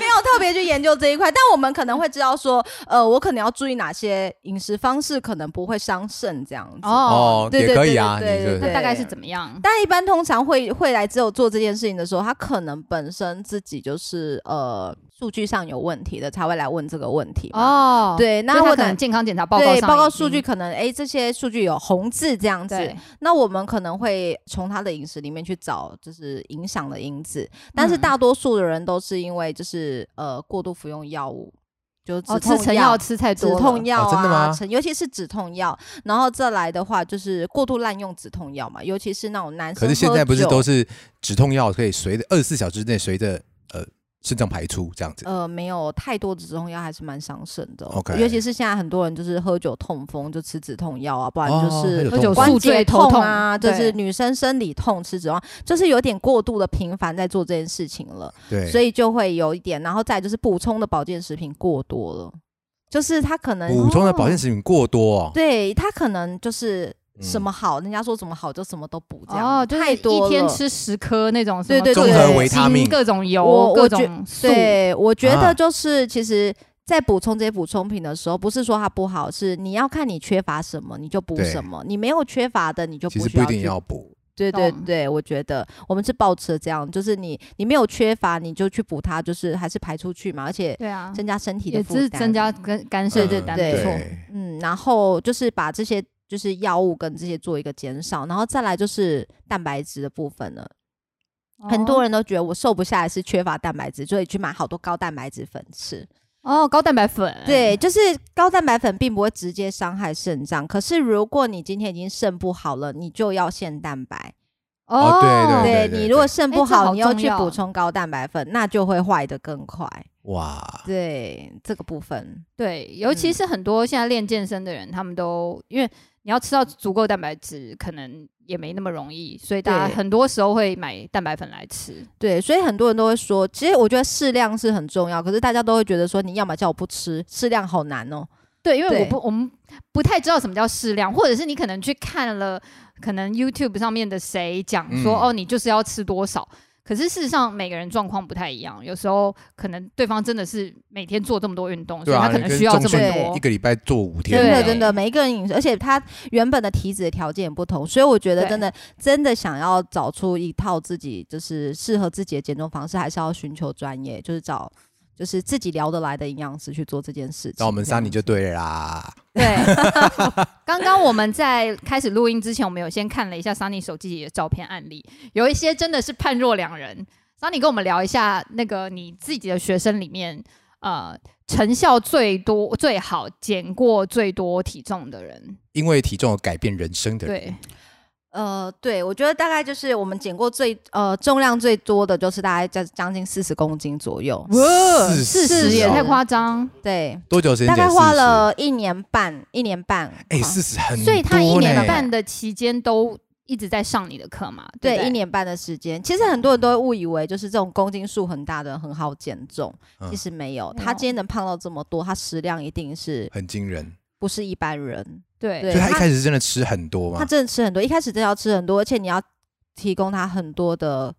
有特别去研究这一块。但我们可能会知道说，呃，我可能要注意哪些饮食方式可能不会伤肾这样子。哦，对对对也可以啊，对对那大概是怎么样？但一般通常会会来只有做这件事情的时候，他可能本身自己就是呃数据上有问题的，才会来问这个问题。哦，对，那他可能健康检查报告报告数据可能哎这些数据有红字这样子，那我们可能会从他的饮食里面去找就是影响的因子，但是嗯大多数的人都是因为就是呃过度服用药物，就哦，痛吃成药吃太多止，痛药哦真的啊，尤其是止痛药，然后再来的话就是过度滥用止痛药嘛，尤其是那种男生。可是现在不是都是止痛药可以随着二十四小时内随着呃肾脏排出这样子？呃，没有太多的止痛药还是蛮伤肾的哦、OK 尤其是现在很多人就是喝酒痛风就吃止痛药啊，不然哦就是喝酒痛关宿醉节痛啊，就是女生生理痛吃止痛药，就是有点过度的频繁在做这件事情了，对，所以就会有一点，然后再就是补充的保健食品过多了，就是他可能补充的保健食品过多哦。对他可能就是嗯什么好，人家说什么好就什么都补这样，哦，就是太多了一天吃十颗那种什么对对对综合维他命各种油、各种素，对，我觉啊得就是其实。在补充这些补充品的时候，不是说它不好，是你要看你缺乏什么，你就补什么；你没有缺乏的，你就其实不一定要补，对对对，我觉得我们是保持这样，就是你你没有缺乏，你就去补它，就是还是排出去嘛，而且对啊，增加身体的负担，是增加肝肝肾对的担，对没错。对，嗯，然后就是把这些就是药物跟这些做一个减少，然后再来就是蛋白质的部分了。很多人人都觉得我瘦不下来是缺乏蛋白质，所以去买好多高蛋白质粉吃。哦，高蛋白粉，对，就是高蛋白粉并不会直接伤害肾脏，可是如果你今天已经肾不好了，你就要限蛋白。哦对对对你如果肾不好，你又去补充高蛋白粉，那就会坏的更快。哇，对这个部分，对，尤其嗯是很多现在练健身的人，他们都因为你要吃到足够蛋白质，可能也没那么容易，所以大家很多时候会买蛋白粉来吃。对，所以很多人都会说，其实我觉得适量是很重要，可是大家都会觉得说，你要么叫我不吃，适量好难哦。对，因为我不我们不太知道什么叫适量，或者是你可能去看了可能 YouTube 上面的谁讲说、嗯哦，你就是要吃多少。可是事实上，每个人状况不太一样，有时候可能对方真的是每天做这么多运动，所以他可能需要这么多一。个礼拜做五天，真的真的，每一个人饮食，而且他原本的体脂的条件也不同，所以我觉得真的真的想要找出一套自己就是适合自己的减重方式，还是要寻求专业，就是找就是自己聊得来的营养师去做这件事情。那我们这样三你就对了啦。对，刚刚我们在开始录音之前，我们有先看了一下 Sunny 手机里的照片案例，有一些真的是判若两人。Sunny 跟我们聊一下那个你自己的学生里面，呃，成效最多、最好、减过最多体重的人。因为体重改变人生的人，对，呃，对，我觉得大概就是我们减过最呃重量最多的，就是大概在将近四十公斤左右。哇，四四十也太夸张。对，多久时间大概花了一年半，一年半。哎，啊四十很所以他一年半的期间都一直在上你的课嘛？对对，对，一年半的时间，其实很多人都会误以为就是这种公斤数很大的很好减重，嗯其实。没有他今天能胖到这么多，他食量一定是很惊人。不是一般人。对对所以他一开始是真的吃很多他？真的吃很多，一开始真的要吃很多，而且你要提供他很多的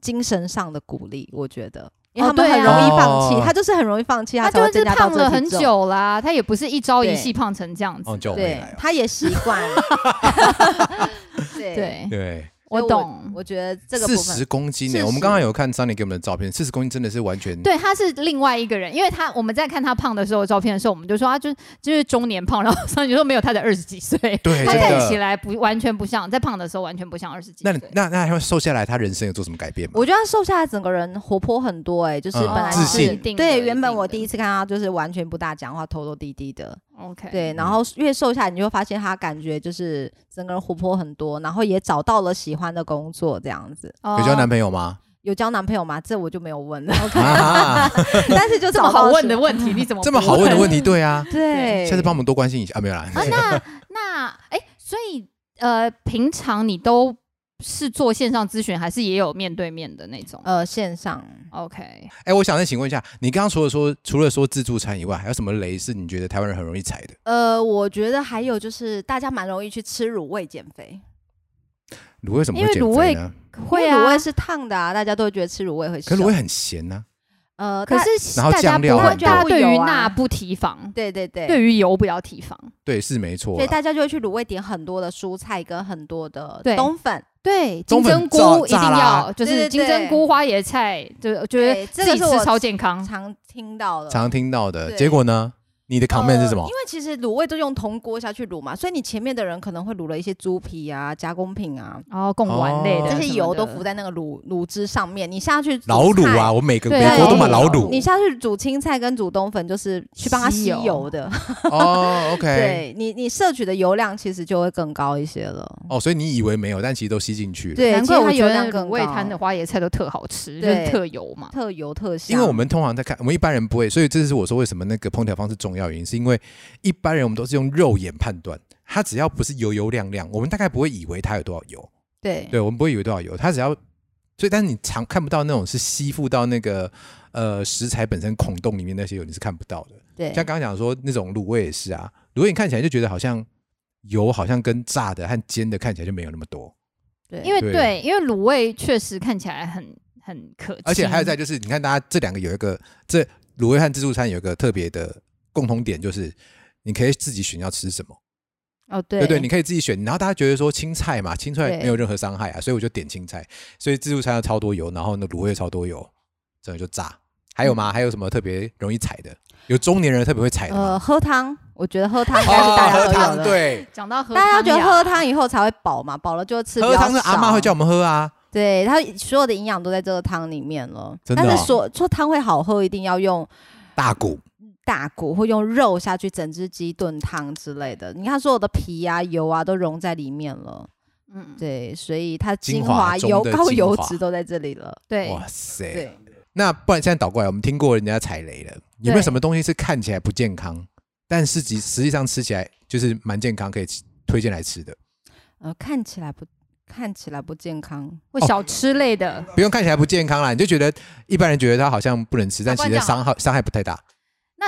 精神上的鼓励。我觉得，因为哦他们很容易啊放弃，哦他就是很容易放弃，他就是胖了很。久啦，他也不是一朝一夕胖成这样子对。他也习惯。对，对，对，我懂。我觉得这个部四十，公斤呢？40我们刚刚有看 Sunny 给我们的照片，四十公斤真的是完全对，他是另外一个人，因为他我们在看他胖的时候照片的时候，我们就说他就就是中年胖，然后上去说没有，他才二十几岁，对，他。看起来不完全不像，在胖的时候完全不像二十几那岁。那那那他瘦下来，他人生有做什么改变吗？我觉得他瘦下来整个人活泼很多、哎，就是嗯本来是自信一定的对，原本我第一次看他就是完全不大讲话，头头低低的，OK，对，然嗯后越瘦下来，你就会发现他感觉就是整个人活泼很多，然后也找到了喜欢的工作，这样子。哦有交男朋友吗？有交男朋友吗？这我就没有问了，啊，但是就这么好问的问题，你怎么这么好问的问题，对啊，对，下次帮我们多关心一下啊，没有啦。啊？那那哎，所以呃，平常你都是做线上咨询，还是也有面对面的那种呃线上。？OK，哎，我想再请问一下，你刚刚除了说除了说自助餐以外，还有什么雷是你觉得台湾人很容易踩的？呃，我觉得还有就是大家蛮容易去吃卤味减肥，卤味什么因会减为卤味肥呢？会啊卤味，是烫的啊，大家都会觉得吃卤味会。可是卤味很咸啊。呃，可是然后大家不料很大家对于多油啊钠不提防，对对对对于油不要提防。对，是没错。所以大家就会去卤味点很多的蔬菜跟很多的冬粉。对，金针菇一定要，就是金针菇、花椰菜，就我觉得自己是超健康。常听到的，常听到的。结果呢？你的 comment 是什么呃因？为其实卤味都用铜锅下去卤嘛，所以你前面的人可能会卤了一些猪皮啊、加工品啊，然后贡丸类的哦的，这些油都浮在那个卤卤汁上面。你下去老卤啊，我每个对美国都买老老卤。你下去煮青菜跟煮冬粉，就是去帮它吸吸油油的。哦，OK。对你，你摄取的油量其实就会更高一些了。哦，所以你以为没有，但其实都吸进去了。对，难怪我觉得油量更卤味高摊的花椰菜都特好吃，就对是特油嘛。特油特香。因为我们通常在看，我们一般人不会，所以这是我说为什么那个烹调方式重要原因，是因为一般人我们都是用肉眼判断，它只要不是油油亮亮，我们大概不会以为它有多少油，对。对我们不会以为多少油，它只要，所以但是你常看不到那种是吸附到那个呃食材本身孔洞里面那些油，你是看不到的。对。像刚刚讲说那种卤味也是啊，卤味你看起来就觉得好像油好像跟炸的和煎的看起来就没有那么多，对，因为对，因为卤味确实看起来很很可，而且还有在就是你看大家这两个有一个这卤味和自助餐有一个特别的共同点，就是你可以自己选要吃什么，哦对对对，你可以自己选。然后大家觉得说青菜嘛，青菜没有任何伤害啊，所以我就点青菜。所以自助餐要超多油，然后呢卤味超多油，真的就炸。还有嗯吗？还有什么特别容易踩的？有中年人特别会踩的呃？喝汤，我觉得喝汤应该是大家喝都有的。汤对，讲到喝大家觉得呀喝汤以后才会饱嘛，饱了就吃比较喝汤是阿妈会叫我们喝啊。对，它所有的营养都在这个汤里面了。但是说说汤会好喝，一定要用大骨大骨或用肉下去整只鸡炖汤之类的。你看所有的皮啊、油啊都融在里面了。嗯，对，所以它精精华华油、高油脂都在这里了。对哇，塞！对，那不然现在倒过来，我们听过人家踩雷了，有没有什么东西是看起来不健康，但是实实际上吃起来就是蛮健康，可以推荐来吃的？呃，看起来不看起来不健康。或小吃类的，不用看起来不健康啦，你就觉得一般人觉得它好像不能吃，但其实伤害伤害不太大。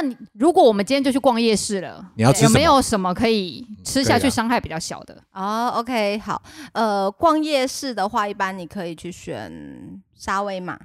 那你如果我们今天就去逛夜市了，有你要吃什么没有什么可以吃下去伤害比较小的？哦，OK，好，呃，逛夜市的话，一般你可以去选沙威玛。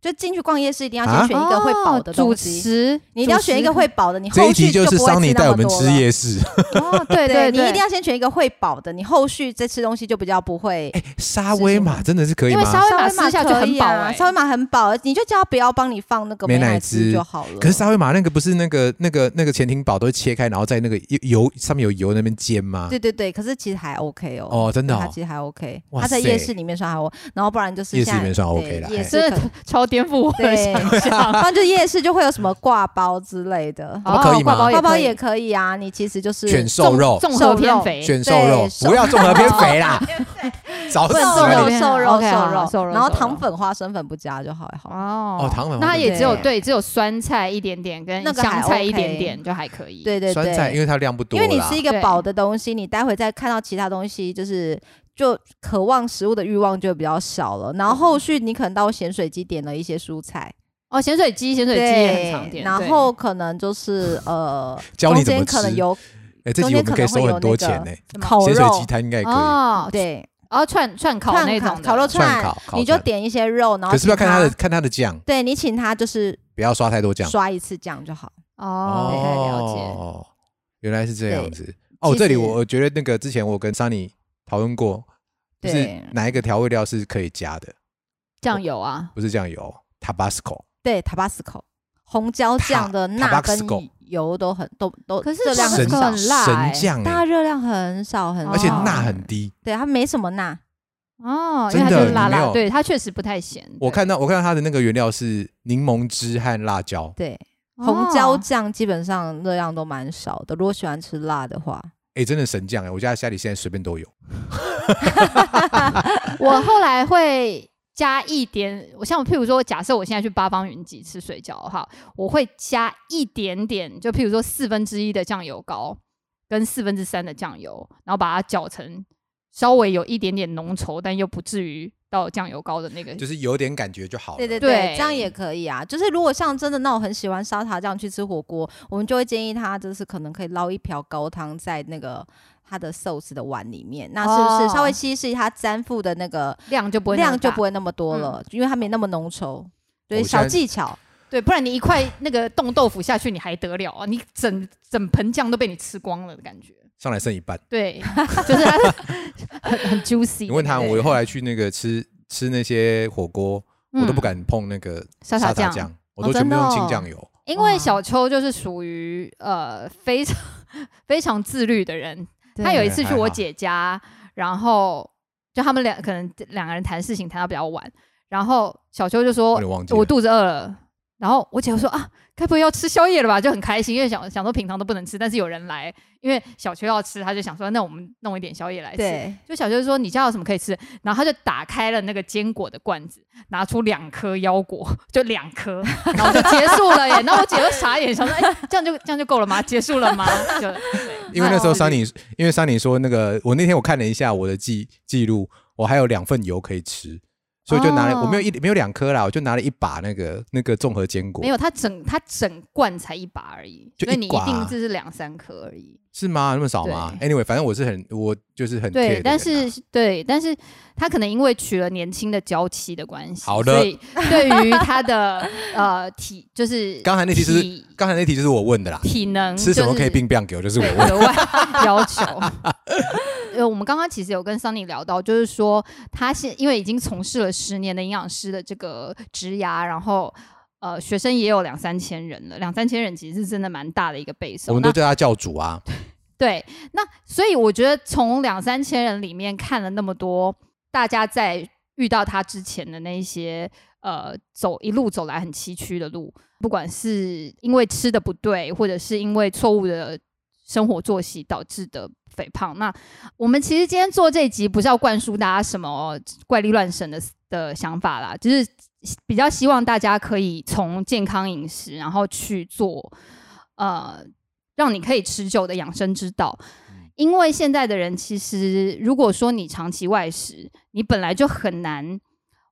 就进去逛夜市，一定要啊先选一个会饱的哦主东西。食，你一定要选一个会饱的，你后这一集续就是不会桑尼带我们吃夜市。哦，对对对你一定要先选一个会饱的，你后续再吃东西就比较不会。哎，沙威玛真的是可以吗？因为沙威玛玛吃下去很饱啊沙威玛很饱，你就叫他不要帮你放那个美乃乃滋滋就好了。可是沙威玛那个不是那个那个那个潜艇堡都会切开，然后在那个油上面有油那边煎吗？对对对，可是其实还 OK 哦。哦，真的哦，它其实还 OK，哇它在夜市里面算还 OK，然后不然就是夜市里面算 OK 啦嘿夜市真的可超颠覆我的想象。不然就夜市就会有什么挂包之类的，哦可以吗？挂包包也可以啊。你其实就是选瘦肉，综合偏肥，选 瘦肉，不要综合偏肥啦，找死不能瘦肉了你！瘦肉瘦肉。瘦肉然后糖粉花生粉不加就好好。哦。哦糖粉那它也只有对，只有酸菜一点点跟香菜一点点就还可以。对对酸菜因对，为它量不多，因为你吃一个对。饱的东西，你待会再看到其他东西，就是就渴望食物的欲望就比较少了。然后后续你可能到咸水鸡点了一些蔬菜，哦，咸水鸡，咸水鸡也很常对，点。然对后可能就是呃，教你怎么中间可能吃有哎，这集我们可以收很多钱呢。烤咸水肉鸡摊应该也可以，哦，对然后串串烤串那种烤烤肉串你就点一些肉，然后可是不要看它的看它的酱，对你请他就是不要刷太多酱。刷一次酱就好。哦，了解。哦，原来是这样子。哦，这里我觉得那个之前我跟 Sunny 讨论过，就是哪一个调味料是可以加的，酱油啊，不是酱油，Tabasco。对，Tabasco 红椒酱的钠跟油都很都都，可是热量很少，很辣欸神酱哎，它热量很少很少，而且哦钠很低。对它没什么钠。哦，因真的为它就是辣辣，你没有对，它确实不太咸。我看到我看到它的那个原料是柠檬汁和辣椒，对，红椒哦酱基本上热量都蛮少的。如果喜欢吃辣的话，哎，真的神酱哎，我家家里现在随便都有。哈哈哈我后来会加一点，我像譬如说，假设我现在去八方云集吃水饺的话，我会加一点点，就譬如说四分之一的酱油膏跟四分之三的酱油，然后把它搅成稍微有一点点浓稠，但又不至于到酱油膏的那个。就是有点感觉就好了。对对对对，这样也可以啊。就是如果像真的那种很喜欢沙茶酱去吃火锅，我们就会建议他，就是可能可以捞一瓢高汤在那个他的寿司的碗里面，那是不是稍微哦稀释它粘附的那个量就不会量就不会那么多了，因为它没那么浓稠。对，小技巧。对，不然你一块那个冻豆腐下去，你还得了啊？你整整盆酱都被你吃光了的感觉。上来剩一半。对，就是它很很 juicy。你问他，我后来去那个吃吃那些火锅，我都不嗯敢碰那个沙茶酱我哦都全部用清酱油。因为小秋就是属于呃非常 非常自律的人。他有一次去我姐家，然后就他们俩可能两个人谈事情谈到比较晚，然后小秋就有说我肚子饿了，然后我姐就说啊，该不会要吃宵夜了吧？就很开心，因为想想说平常都不能吃，但是有人来，因为小秋要吃，他就想说那我们弄一点宵夜来吃。对，就小秋说你家有什么可以吃，然后他就打开了那个坚果的罐子，拿出两颗腰果，就两颗，然后就结束了耶。然后我姐就傻眼，想说哎、这样就这样就够了吗？结束了吗？就 因为那时候哦桑尼，因为桑尼说那个，我那天我看了一下我的记记录，我还有两份油可以吃，所以就拿了，哦我没有一没有两颗啦，我就拿了一把那个那个综合坚果没，有，它整它整罐才一把而已，就所以你一定就是两三颗而已。是吗？那么少吗？Anyway，反正我是很我就是很对，但是对，但是他可能因为娶了年轻的娇妻的关系，好的所以对于他的 呃体就是刚才那题是刚才那题就是我问的啦，体能吃什么可以并并变给我，就是我对问。额外 要求。呃，我们刚刚其实有跟 Sunny 聊到，就是说他现因为已经从事了十年的营养师的这个职涯，然后呃学生也有两三千人了，两三千人其实是真的蛮大的一个倍数。那我们都叫他教主啊，对，那所以我觉得从两三千人里面看了那么多，大家在遇到他之前的那一些呃走一路走来很崎岖的路，不管是因为吃的不对，或者是因为错误的生活作息导致的肥胖。那我们其实今天做这一集不是要灌输大家什么怪力乱神的的想法啦，就是比较希望大家可以从健康饮食，然后去做呃让你可以持久的养生之道。因为现在的人其实，如果说你长期外食，你本来就很难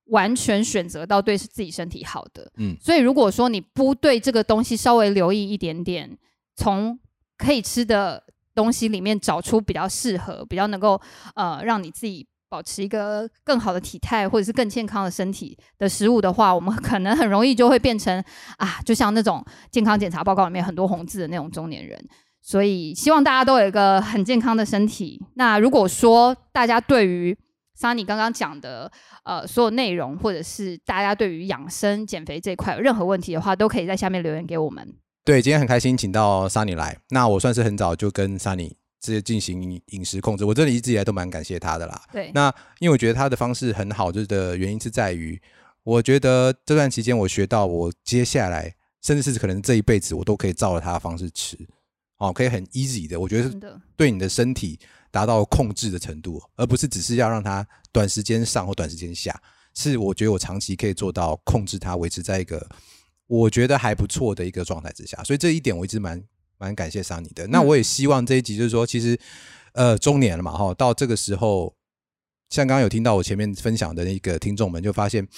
完全选择到对自己身体好的。嗯所以如果说你不对这个东西稍微留意一点点，从可以吃的东西里面找出比较适合、比较能够呃让你自己保持一个更好的体态或者是更健康的身体的食物的话，我们 可能很容易就会变成啊，就像那种健康检查报告里面很多红字的那种中年人。所以希望大家都有一个很健康的身体。那如果说大家对于 Sunny 刚刚讲的呃所有内容，或者是大家对于养生减肥这一块有任何问题的话，都可以在下面留言给我们。对，今天很开心请到 Sunny 来，那我算是很早就跟 Sunny 直接进行饮食控制，我这里一直以来都蛮感谢他的啦。对，那因为我觉得他的方式很好，就是的原因是在于，我觉得这段期间我学到，我接下来甚至是可能这一辈子我都可以照着他的方式吃，哦，可以很 easy 的，我觉得对你的身体达到控制的程度，而不是只是要让它短时间上或短时间下，是我觉得我长期可以做到控制它，维持在一个我觉得还不错的一个状态之下，所以这一点我一直蛮蛮感谢桑尼的。那我也希望这一集就是说，其实呃中年了嘛，哈，到这个时候，像刚刚有听到我前面分享的那个听众们，就发现，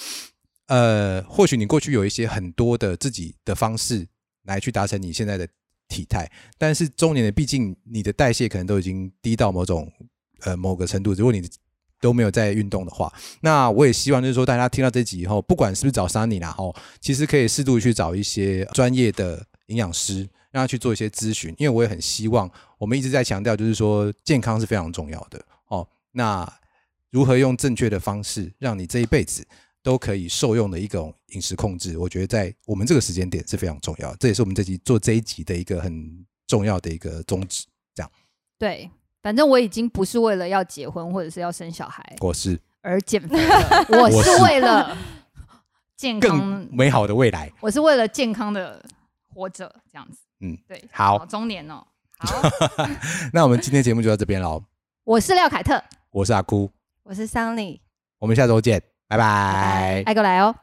呃，或许你过去有一些很多的自己的方式来去达成你现在的体态，但是中年的，毕竟你的代谢可能都已经低到某种呃某个程度，如果你都没有在运动的话，那我也希望就是说，大家听到这集以后，不管是不是找 Sunny 啦，哦，其实可以适度去找一些专业的营养师，让他去做一些咨询，因为我也很希望，我们一直在强调，就是说健康是非常重要的哦。那如何用正确的方式，让你这一辈子都可以受用的一种饮食控制，我觉得在我们这个时间点是非常重要，这也是我们这集做这一集的一个很重要的一个宗旨。这样对，反正我已经不是为了要结婚或者是要生小孩我是而减肥了，我我是是为了 健康更，美好的未来。我是为了健康的活着这样子。嗯，对，好中年哦。好，那我们今天节目就到这边喽。我是廖凯特，我是阿哭，我是桑尼，我们下周见，拜拜。爱过来哦。